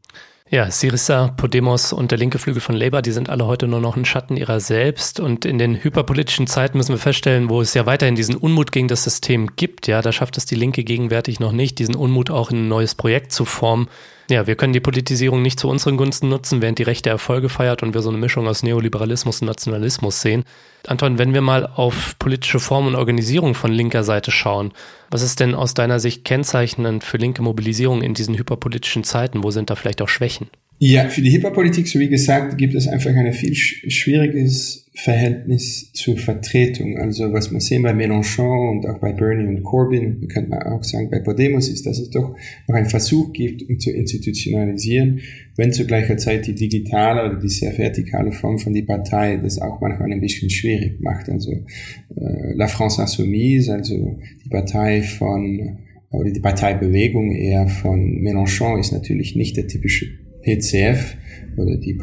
[SPEAKER 2] Ja, Syriza, Podemos und der linke Flügel von Labour, die sind alle heute nur noch ein Schatten ihrer selbst. Und in den hyperpolitischen Zeiten müssen wir feststellen, wo es ja weiterhin diesen Unmut gegen das System gibt, ja, da schafft es die Linke gegenwärtig noch nicht, diesen Unmut auch in ein neues Projekt zu formen. Ja, wir können die Politisierung nicht zu unseren Gunsten nutzen, während die Rechte Erfolge feiert und wir so eine Mischung aus Neoliberalismus und Nationalismus sehen. Anton, wenn wir mal auf politische Form und Organisierung von linker Seite schauen, was ist denn aus deiner Sicht kennzeichnend für linke Mobilisierung in diesen hyperpolitischen Zeiten? Wo sind da vielleicht auch Schwächen?
[SPEAKER 1] Ja, für die Hyperpolitik, so wie gesagt, gibt es einfach ein viel schwieriges Verhältnis zur Vertretung. Also was wir sehen bei Mélenchon und auch bei Bernie und Corbyn, könnte man auch sagen bei Podemos, ist, dass es doch noch einen Versuch gibt, um zu institutionalisieren, wenn zu gleicher Zeit die digitale oder die sehr vertikale Form von die Partei das auch manchmal ein bisschen schwierig macht. Also äh, La France Insoumise, also die Partei von oder die Parteibewegung eher von Mélenchon ist natürlich nicht der typische PCF oder die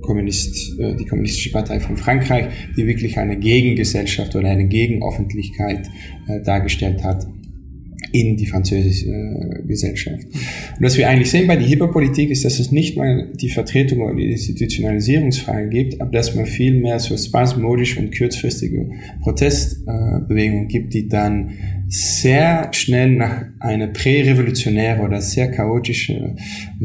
[SPEAKER 1] Kommunist, äh, die Kommunistische Partei von Frankreich, die wirklich eine Gegengesellschaft oder eine Gegenoffentlichkeit äh, dargestellt hat in die französische äh, Gesellschaft. Und was wir eigentlich sehen bei der Hyperpolitik ist, dass es nicht mal die Vertretung oder die Institutionalisierungsfrage gibt, aber dass man viel mehr so spasmodisch und kurzfristige Protestbewegungen gibt, die dann sehr schnell nach einer prärevolutionären oder sehr chaotischen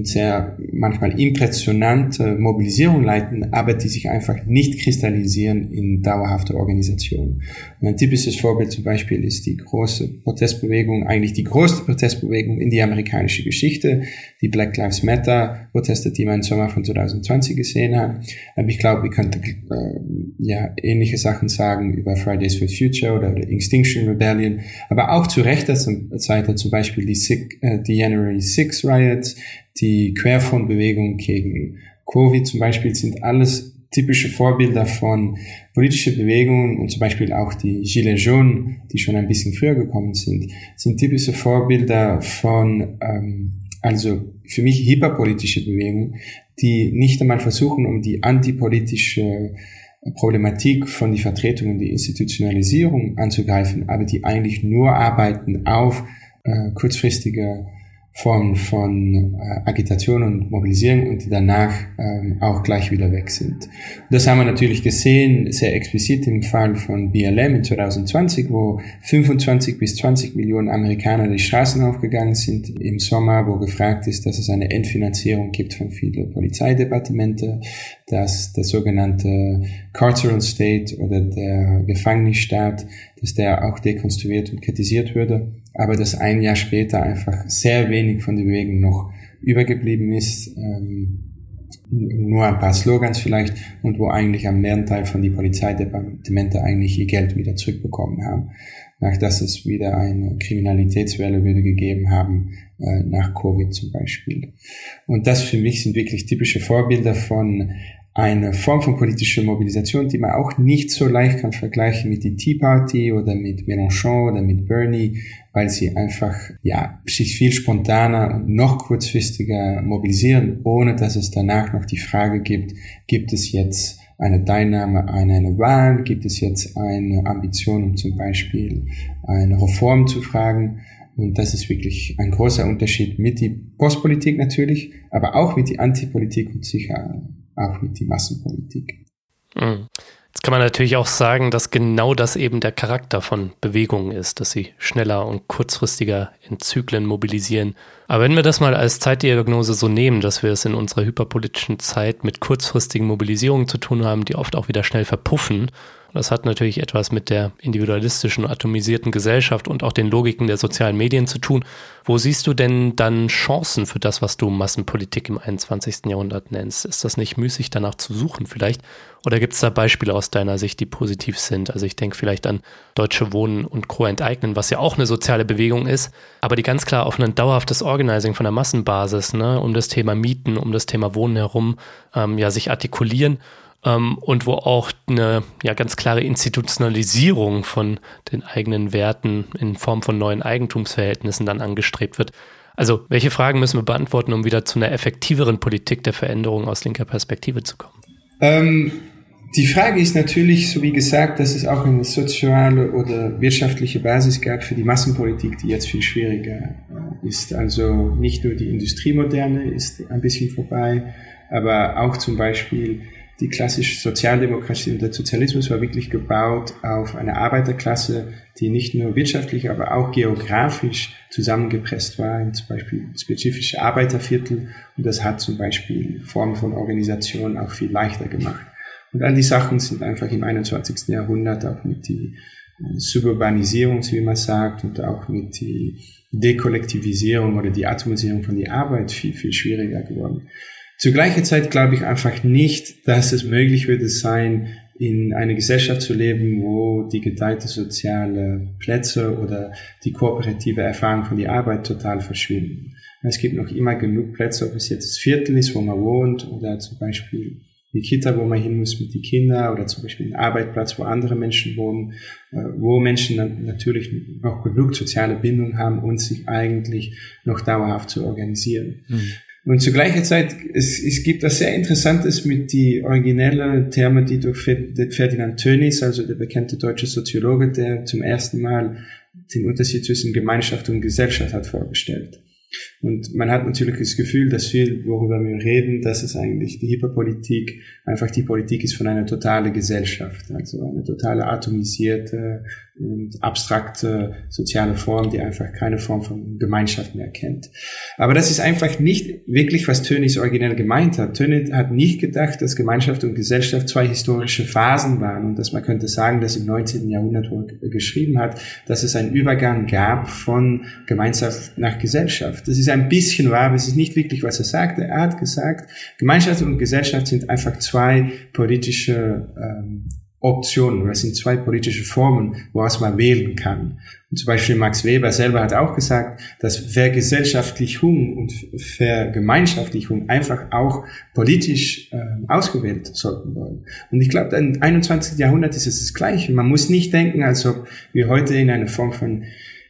[SPEAKER 1] sehr manchmal impressionante Mobilisierung leiten, aber die sich einfach nicht kristallisieren in dauerhafte Organisation. Und ein typisches Vorbild zum Beispiel ist die große Protestbewegung, eigentlich die größte Protestbewegung in die amerikanische Geschichte, die Black Lives Matter Proteste, die wir im Sommer von 2020 gesehen haben. Aber ich glaube, wir könnten äh, ja ähnliche Sachen sagen über Fridays for Future oder, oder Extinction Rebellion, aber auch zu rechter Seite zum Beispiel die, Sick, äh, die January 6 Riots, die Querfrontbewegung gegen Covid zum Beispiel sind alles typische Vorbilder von politische Bewegungen und zum Beispiel auch die Gilets jaunes, die schon ein bisschen früher gekommen sind, sind typische Vorbilder von, ähm, also für mich hyperpolitische Bewegungen, die nicht einmal versuchen, um die antipolitische Problematik von die Vertretung und die Institutionalisierung anzugreifen, aber die eigentlich nur arbeiten auf äh, kurzfristige Formen von äh, Agitation und Mobilisierung und die danach ähm, auch gleich wieder weg sind. das haben wir natürlich gesehen, sehr explizit im Fall von BLM in 2020, wo 25 bis 20 Millionen Amerikaner die Straßen aufgegangen sind im Sommer, wo gefragt ist, dass es eine Endfinanzierung gibt von vielen Polizeidepartemente, dass der sogenannte Carceral State oder der Gefängnisstaat, dass der auch dekonstruiert und kritisiert würde aber dass ein Jahr später einfach sehr wenig von der Bewegung noch übergeblieben ist, ähm, nur ein paar Slogans vielleicht und wo eigentlich am Mehrteil von die Polizeidepartemente eigentlich ihr Geld wieder zurückbekommen haben, nach dass es wieder eine Kriminalitätswelle wieder gegeben haben, äh, nach Covid zum Beispiel. Und das für mich sind wirklich typische Vorbilder von eine Form von politischer Mobilisation, die man auch nicht so leicht kann vergleichen mit die Tea Party oder mit Mélenchon oder mit Bernie, weil sie einfach, ja, sich viel spontaner und noch kurzfristiger mobilisieren, ohne dass es danach noch die Frage gibt, gibt es jetzt eine Teilnahme an einer Wahl, gibt es jetzt eine Ambition, um zum Beispiel eine Reform zu fragen, und das ist wirklich ein großer Unterschied mit die Postpolitik natürlich, aber auch mit die Antipolitik und sicher auch mit die Massenpolitik.
[SPEAKER 2] Mhm. Jetzt kann man natürlich auch sagen, dass genau das eben der Charakter von Bewegungen ist, dass sie schneller und kurzfristiger in Zyklen mobilisieren. Aber wenn wir das mal als Zeitdiagnose so nehmen, dass wir es in unserer hyperpolitischen Zeit mit kurzfristigen Mobilisierungen zu tun haben, die oft auch wieder schnell verpuffen das hat natürlich etwas mit der individualistischen, atomisierten Gesellschaft und auch den Logiken der sozialen Medien zu tun. Wo siehst du denn dann Chancen für das, was du Massenpolitik im 21. Jahrhundert nennst? Ist das nicht müßig, danach zu suchen vielleicht? Oder gibt es da Beispiele aus deiner Sicht, die positiv sind? Also ich denke vielleicht an Deutsche Wohnen und Co. enteignen, was ja auch eine soziale Bewegung ist, aber die ganz klar auf ein dauerhaftes Organizing von der Massenbasis, ne, um das Thema Mieten, um das Thema Wohnen herum, ähm, ja, sich artikulieren ähm, und wo auch eine ja, ganz klare Institutionalisierung von den eigenen Werten in Form von neuen Eigentumsverhältnissen dann angestrebt wird. Also, welche Fragen müssen wir beantworten, um wieder zu einer effektiveren Politik der Veränderung aus linker Perspektive zu kommen?
[SPEAKER 1] Ähm, die Frage ist natürlich, so wie gesagt, dass es auch eine soziale oder wirtschaftliche Basis gab für die Massenpolitik, die jetzt viel schwieriger äh, ist. Also nicht nur die Industriemoderne ist ein bisschen vorbei, aber auch zum Beispiel die klassische Sozialdemokratie und der Sozialismus war wirklich gebaut auf eine Arbeiterklasse, die nicht nur wirtschaftlich, aber auch geografisch zusammengepresst war, in zum Beispiel spezifische Arbeiterviertel. Und das hat zum Beispiel Formen von Organisation auch viel leichter gemacht. Und all die Sachen sind einfach im 21. Jahrhundert auch mit die äh, Suburbanisierung, wie man sagt, und auch mit die Dekollektivisierung oder die Atomisierung von der Arbeit viel, viel schwieriger geworden. Zur gleichen Zeit glaube ich einfach nicht, dass es möglich würde sein, in einer Gesellschaft zu leben, wo die geteilte soziale Plätze oder die kooperative Erfahrung von der Arbeit total verschwinden. Es gibt noch immer genug Plätze, ob es jetzt das Viertel ist, wo man wohnt, oder zum Beispiel die Kita, wo man hin muss mit den Kindern, oder zum Beispiel ein Arbeitsplatz, wo andere Menschen wohnen, äh, wo Menschen natürlich auch genug soziale Bindung haben und sich eigentlich noch dauerhaft zu organisieren. Mhm. Und zur gleichen Zeit, es, es gibt was sehr Interessantes mit die originelle Terme, die durch Ferdinand Tönnies, also der bekannte deutsche Soziologe, der zum ersten Mal den Unterschied zwischen Gemeinschaft und Gesellschaft hat vorgestellt. Und man hat natürlich das Gefühl, dass viel, worüber wir reden, dass es eigentlich die Hyperpolitik einfach die Politik ist von einer totalen Gesellschaft, also eine totale atomisierte und abstrakte soziale Form, die einfach keine Form von Gemeinschaft mehr kennt. Aber das ist einfach nicht wirklich, was Tönnies originell gemeint hat. Tönnies hat nicht gedacht, dass Gemeinschaft und Gesellschaft zwei historische Phasen waren und dass man könnte sagen, dass im 19. Jahrhundert, wo geschrieben hat, dass es einen Übergang gab von Gemeinschaft nach Gesellschaft. Das ist ein bisschen wahr, aber es ist nicht wirklich, was er sagt. Er hat gesagt, Gemeinschaft und Gesellschaft sind einfach zwei politische ähm, Optionen, das sind zwei politische Formen, woraus man wählen kann. Und zum Beispiel Max Weber selber hat auch gesagt, dass Vergesellschaftlichung und Vergemeinschaftlichung einfach auch politisch äh, ausgewählt sollten wollen. Und ich glaube, im 21. Jahrhundert ist es das Gleiche. Man muss nicht denken, als ob wir heute in einer Form von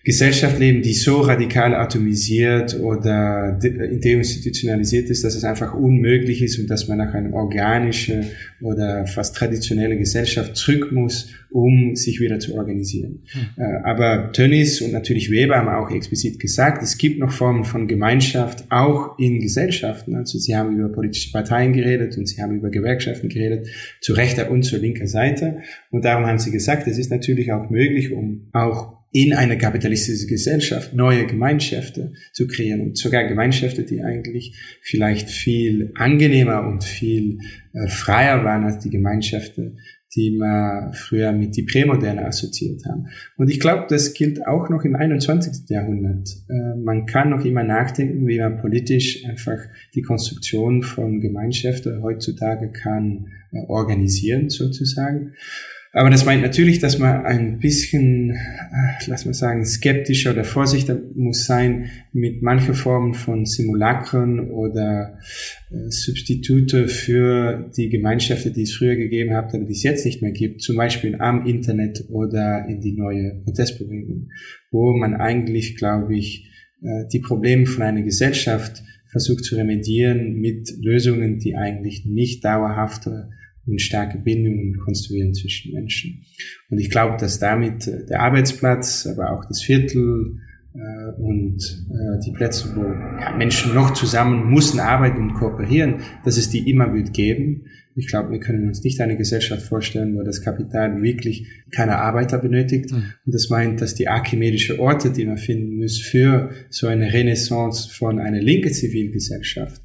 [SPEAKER 1] Gesellschaft leben, die so radikal atomisiert oder deinstitutionalisiert ist, dass es einfach unmöglich ist und dass man nach einer organischen oder fast traditionellen Gesellschaft zurück muss, um sich wieder zu organisieren. Mhm. Aber Tönnies und natürlich Weber haben auch explizit gesagt, es gibt noch Formen von Gemeinschaft auch in Gesellschaften. Also sie haben über politische Parteien geredet und sie haben über Gewerkschaften geredet, zu rechter und zur linker Seite. Und darum haben sie gesagt, es ist natürlich auch möglich, um auch in einer kapitalistischen Gesellschaft neue Gemeinschaften zu kreieren und sogar Gemeinschaften, die eigentlich vielleicht viel angenehmer und viel äh, freier waren als die Gemeinschaften, die man früher mit die Prämoderne assoziiert haben. Und ich glaube, das gilt auch noch im 21. Jahrhundert. Äh, man kann noch immer nachdenken, wie man politisch einfach die Konstruktion von Gemeinschaften heutzutage kann äh, organisieren, sozusagen. Aber das meint natürlich, dass man ein bisschen, äh, lass mal sagen, skeptischer oder vorsichtiger muss sein mit manchen Formen von Simulacren oder äh, Substitute für die Gemeinschaften, die es früher gegeben hat, aber die es jetzt nicht mehr gibt, zum Beispiel am Internet oder in die neue Protestbewegung, wo man eigentlich, glaube ich, äh, die Probleme von einer Gesellschaft versucht zu remedieren mit Lösungen, die eigentlich nicht dauerhafter und starke Bindungen konstruieren zwischen Menschen. Und ich glaube, dass damit äh, der Arbeitsplatz, aber auch das Viertel äh, und äh, die Plätze, wo ja, Menschen noch zusammen müssen arbeiten und kooperieren, dass es die immer wird geben. Ich glaube, wir können uns nicht eine Gesellschaft vorstellen, wo das Kapital wirklich keine Arbeiter benötigt. Mhm. Und das meint, dass die archimedische Orte, die man finden muss für so eine Renaissance von einer linken Zivilgesellschaft,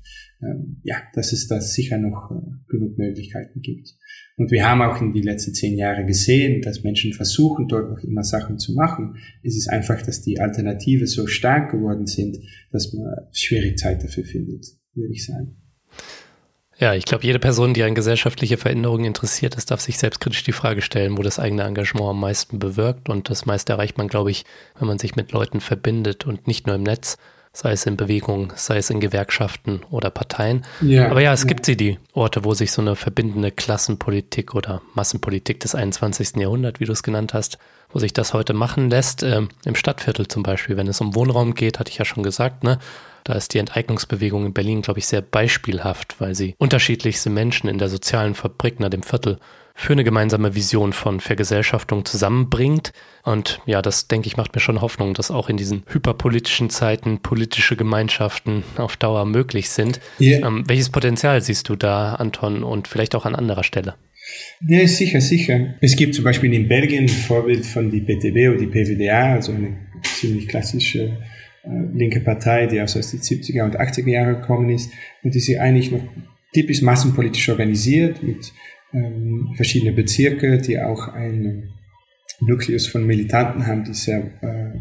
[SPEAKER 1] ja, dass es da sicher noch äh, genug Möglichkeiten gibt. Und wir haben auch in die letzten zehn Jahre gesehen, dass Menschen versuchen, dort noch immer Sachen zu machen. Es ist einfach, dass die Alternative so stark geworden sind, dass man schwierig Zeit dafür findet, würde ich sagen.
[SPEAKER 2] Ja, ich glaube, jede Person, die an gesellschaftliche Veränderungen interessiert ist, darf sich selbstkritisch die Frage stellen, wo das eigene Engagement am meisten bewirkt. Und das meiste erreicht man, glaube ich, wenn man sich mit Leuten verbindet und nicht nur im Netz, sei es in Bewegungen, sei es in Gewerkschaften oder Parteien. Ja, Aber ja, es ja. gibt sie, die Orte, wo sich so eine verbindende Klassenpolitik oder Massenpolitik des 21. Jahrhunderts, wie du es genannt hast, wo sich das heute machen lässt. Ähm, Im Stadtviertel zum Beispiel, wenn es um Wohnraum geht, hatte ich ja schon gesagt, ne? Da ist die Enteignungsbewegung in Berlin, glaube ich, sehr beispielhaft, weil sie unterschiedlichste Menschen in der sozialen Fabrik nach dem Viertel für eine gemeinsame Vision von Vergesellschaftung zusammenbringt. Und ja, das denke ich macht mir schon Hoffnung, dass auch in diesen hyperpolitischen Zeiten politische Gemeinschaften auf Dauer möglich sind. Yeah. Ähm, welches Potenzial siehst du da, Anton, und vielleicht auch an anderer Stelle?
[SPEAKER 1] Ja, sicher, sicher. Es gibt zum Beispiel in Belgien ein Vorbild von die PTB oder die PVDA, also eine ziemlich klassische linke Partei, die aus den 70er und 80er Jahren gekommen ist und die sich eigentlich noch typisch massenpolitisch organisiert mit ähm, verschiedene Bezirke, die auch einen Nukleus von Militanten haben, die sehr äh,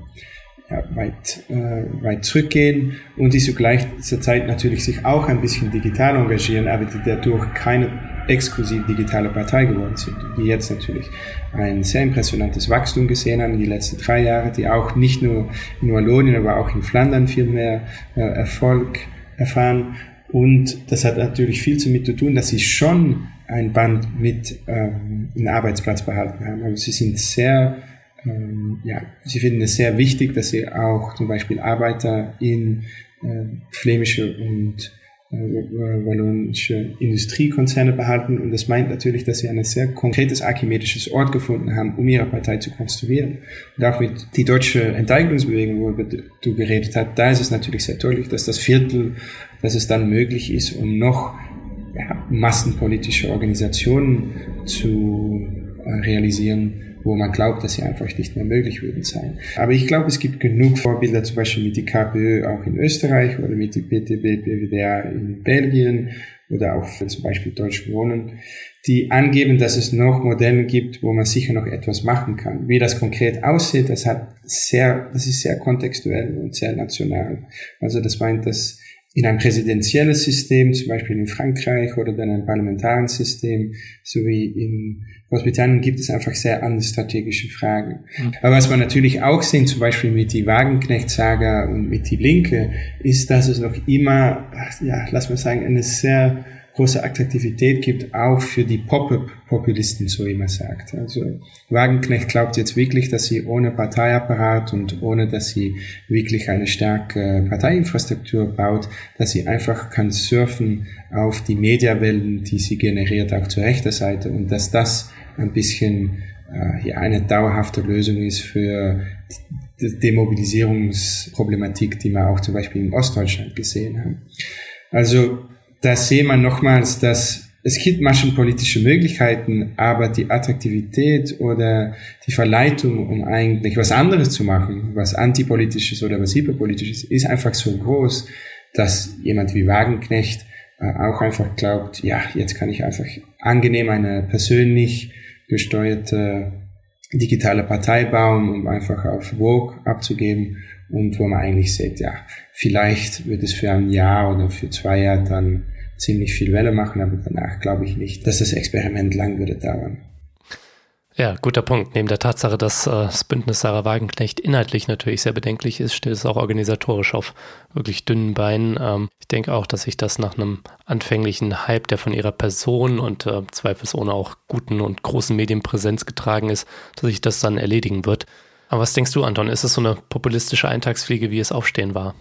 [SPEAKER 1] ja, weit, äh, weit zurückgehen und die zu gleicher Zeit natürlich sich auch ein bisschen digital engagieren, aber die dadurch keine exklusiv digitale Partei geworden sind, die jetzt natürlich ein sehr impressionantes Wachstum gesehen haben in die letzten drei Jahre, die auch nicht nur in Wallonien, aber auch in Flandern viel mehr äh, Erfolg erfahren. Und das hat natürlich viel damit zu tun, dass sie schon ein Band mit ähm, einem Arbeitsplatz behalten haben. Also sie sind sehr, ähm, ja, sie finden es sehr wichtig, dass sie auch zum Beispiel Arbeiter in äh, flämische und wallonische Industriekonzerne behalten. Und das meint natürlich, dass sie ein sehr konkretes archimedisches Ort gefunden haben, um ihre Partei zu konstruieren. Und auch mit die deutsche Enteignungsbewegung, worüber du geredet hast, da ist es natürlich sehr deutlich, dass das Viertel, dass es dann möglich ist, um noch ja, massenpolitische Organisationen zu äh, realisieren, wo man glaubt, dass sie einfach nicht mehr möglich würden sein. Aber ich glaube, es gibt genug Vorbilder, zum Beispiel mit die KPÖ auch in Österreich oder mit die PTB, PWDA in Belgien oder auch zum Beispiel Deutsch Wohnen, die angeben, dass es noch Modelle gibt, wo man sicher noch etwas machen kann. Wie das konkret aussieht, das hat sehr, das ist sehr kontextuell und sehr national. Also das meint, dass in ein präsidentielles System, zum Beispiel in Frankreich oder dann ein parlamentaren System, sowie in Großbritannien gibt es einfach sehr andere strategische Fragen. Mhm. Aber was man natürlich auch sehen, zum Beispiel mit die Wagenknecht-Saga und mit die Linke, ist, dass es noch immer, ja, lass mal sagen, eine sehr große Attraktivität gibt, auch für die Pop-up-Populisten, so wie man sagt. Also Wagenknecht glaubt jetzt wirklich, dass sie ohne Parteiapparat und ohne, dass sie wirklich eine starke Parteiinfrastruktur baut, dass sie einfach kann surfen auf die Mediawellen, die sie generiert, auch zur rechten Seite und dass das ein bisschen äh, ja, eine dauerhafte Lösung ist für die Demobilisierungsproblematik, die wir auch zum Beispiel in Ostdeutschland gesehen haben. Also da sehen wir nochmals, dass es gibt maschenpolitische Möglichkeiten, aber die Attraktivität oder die Verleitung, um eigentlich was anderes zu machen, was antipolitisches oder was hyperpolitisches, ist einfach so groß, dass jemand wie Wagenknecht äh, auch einfach glaubt, ja, jetzt kann ich einfach angenehm eine persönlich gesteuerte digitale Partei bauen, um einfach auf Vogue abzugeben und wo man eigentlich sieht, ja, vielleicht wird es für ein Jahr oder für zwei Jahre dann ziemlich viel Welle machen, aber danach glaube ich nicht, dass das Experiment lang würde dauern.
[SPEAKER 2] Ja, guter Punkt. Neben der Tatsache, dass äh, das Bündnis Sarah Wagenknecht inhaltlich natürlich sehr bedenklich ist, steht es auch organisatorisch auf wirklich dünnen Beinen. Ähm, ich denke auch, dass sich das nach einem anfänglichen Hype, der von ihrer Person und äh, zweifelsohne auch guten und großen Medienpräsenz getragen ist, dass sich das dann erledigen wird. Aber was denkst du, Anton? Ist es so eine populistische Eintagsfliege, wie es Aufstehen war?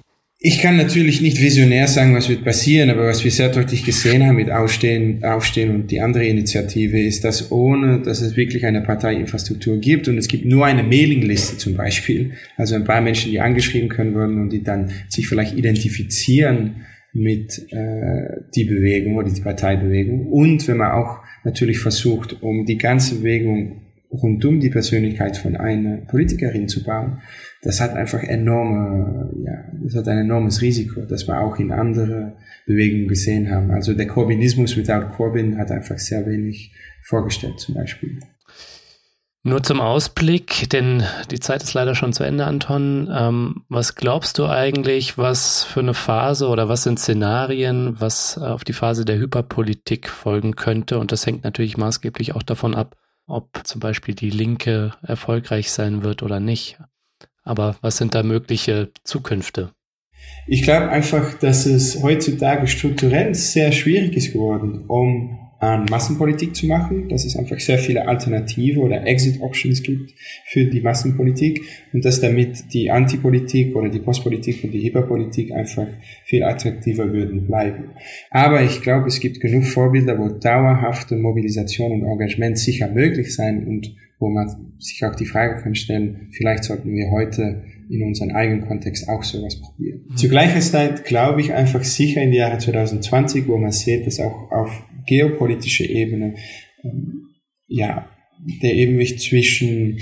[SPEAKER 1] Ich kann natürlich nicht visionär sagen, was wird passieren, aber was wir sehr deutlich gesehen haben mit Aufstehen, Aufstehen und die andere Initiative ist, dass ohne, dass es wirklich eine Parteiinfrastruktur gibt und es gibt nur eine Mailingliste zum Beispiel, also ein paar Menschen, die angeschrieben können würden und die dann sich vielleicht identifizieren mit äh, die Bewegung oder die Parteibewegung. Und wenn man auch natürlich versucht, um die ganze Bewegung rund um die Persönlichkeit von einer Politikerin zu bauen, das hat einfach enorme, ja, das hat ein enormes Risiko, das wir auch in andere Bewegungen gesehen haben. Also der Corbynismus without Corbyn hat einfach sehr wenig vorgestellt zum Beispiel.
[SPEAKER 2] Nur zum Ausblick, denn die Zeit ist leider schon zu Ende, Anton. Ähm, was glaubst du eigentlich, was für eine Phase oder was sind Szenarien, was auf die Phase der Hyperpolitik folgen könnte? Und das hängt natürlich maßgeblich auch davon ab, ob zum Beispiel die Linke erfolgreich sein wird oder nicht. Aber was sind da mögliche Zukünfte?
[SPEAKER 1] Ich glaube einfach, dass es heutzutage strukturell sehr schwierig ist geworden, um an Massenpolitik zu machen, dass es einfach sehr viele Alternative oder Exit-Options gibt für die Massenpolitik und dass damit die Antipolitik oder die Postpolitik und die Hyperpolitik einfach viel attraktiver würden bleiben. Aber ich glaube, es gibt genug Vorbilder, wo dauerhafte Mobilisation und Engagement sicher möglich sein und wo man sich auch die Frage kann stellen, vielleicht sollten wir heute in unserem eigenen Kontext auch sowas probieren. Mhm. Zu gleicher Zeit glaube ich einfach sicher in die Jahre 2020, wo man sieht, dass auch auf geopolitischer Ebene ähm, ja der Ebenwicht zwischen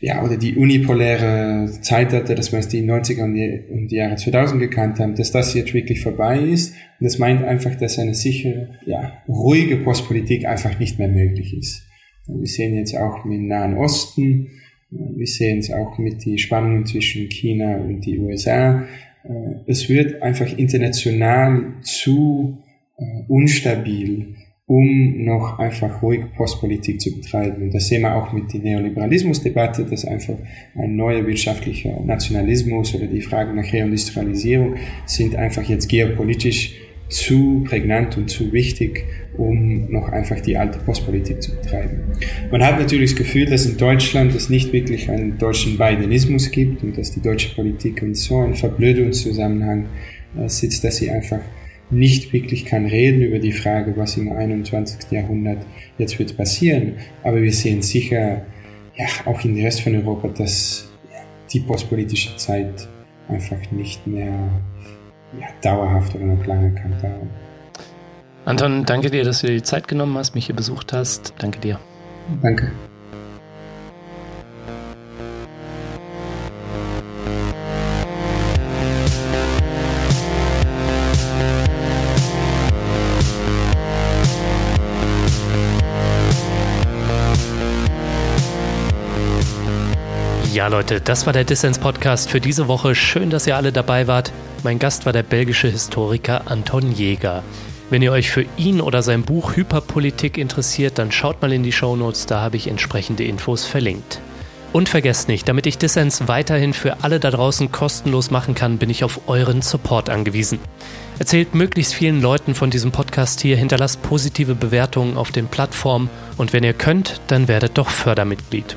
[SPEAKER 1] ja oder die unipoläre Zeitalter, das wir die 90er und die, und die Jahre 2000 gekannt haben, dass das jetzt wirklich vorbei ist. Und das meint einfach, dass eine sichere, ja, ruhige Postpolitik einfach nicht mehr möglich ist. Wir sehen jetzt auch dem Nahen Osten, wir sehen es auch mit den Spannungen zwischen China und die USA. Äh, es wird einfach international zu äh, unstabil, um noch einfach ruhig Postpolitik zu betreiben. Und das sehen wir auch mit der Neoliberalismusdebatte, dass einfach ein neuer wirtschaftlicher Nationalismus oder die Frage nach Reindustrialisierung sind einfach jetzt geopolitisch zu prägnant und zu wichtig, um noch einfach die alte Postpolitik zu betreiben. Man hat natürlich das Gefühl, dass in Deutschland es nicht wirklich einen deutschen Bidenismus gibt und dass die deutsche Politik in so einem Verblödungszusammenhang äh, sitzt, dass sie einfach nicht wirklich kann reden über die Frage, was im 21. Jahrhundert jetzt wird passieren. Aber wir sehen sicher, ja, auch in der Rest von Europa, dass die postpolitische Zeit einfach nicht mehr ja, dauerhaft oder noch lange kann dauern.
[SPEAKER 2] Anton, danke dir, dass du dir die Zeit genommen hast, mich hier besucht hast. Danke dir.
[SPEAKER 1] Danke.
[SPEAKER 2] Leute, das war der Dissens-Podcast für diese Woche. Schön, dass ihr alle dabei wart. Mein Gast war der belgische Historiker Anton Jäger. Wenn ihr euch für ihn oder sein Buch Hyperpolitik interessiert, dann schaut mal in die Shownotes, da habe ich entsprechende Infos verlinkt. Und vergesst nicht, damit ich Dissens weiterhin für alle da draußen kostenlos machen kann, bin ich auf euren Support angewiesen. Erzählt möglichst vielen Leuten von diesem Podcast hier, hinterlasst positive Bewertungen auf den Plattformen und wenn ihr könnt, dann werdet doch Fördermitglied.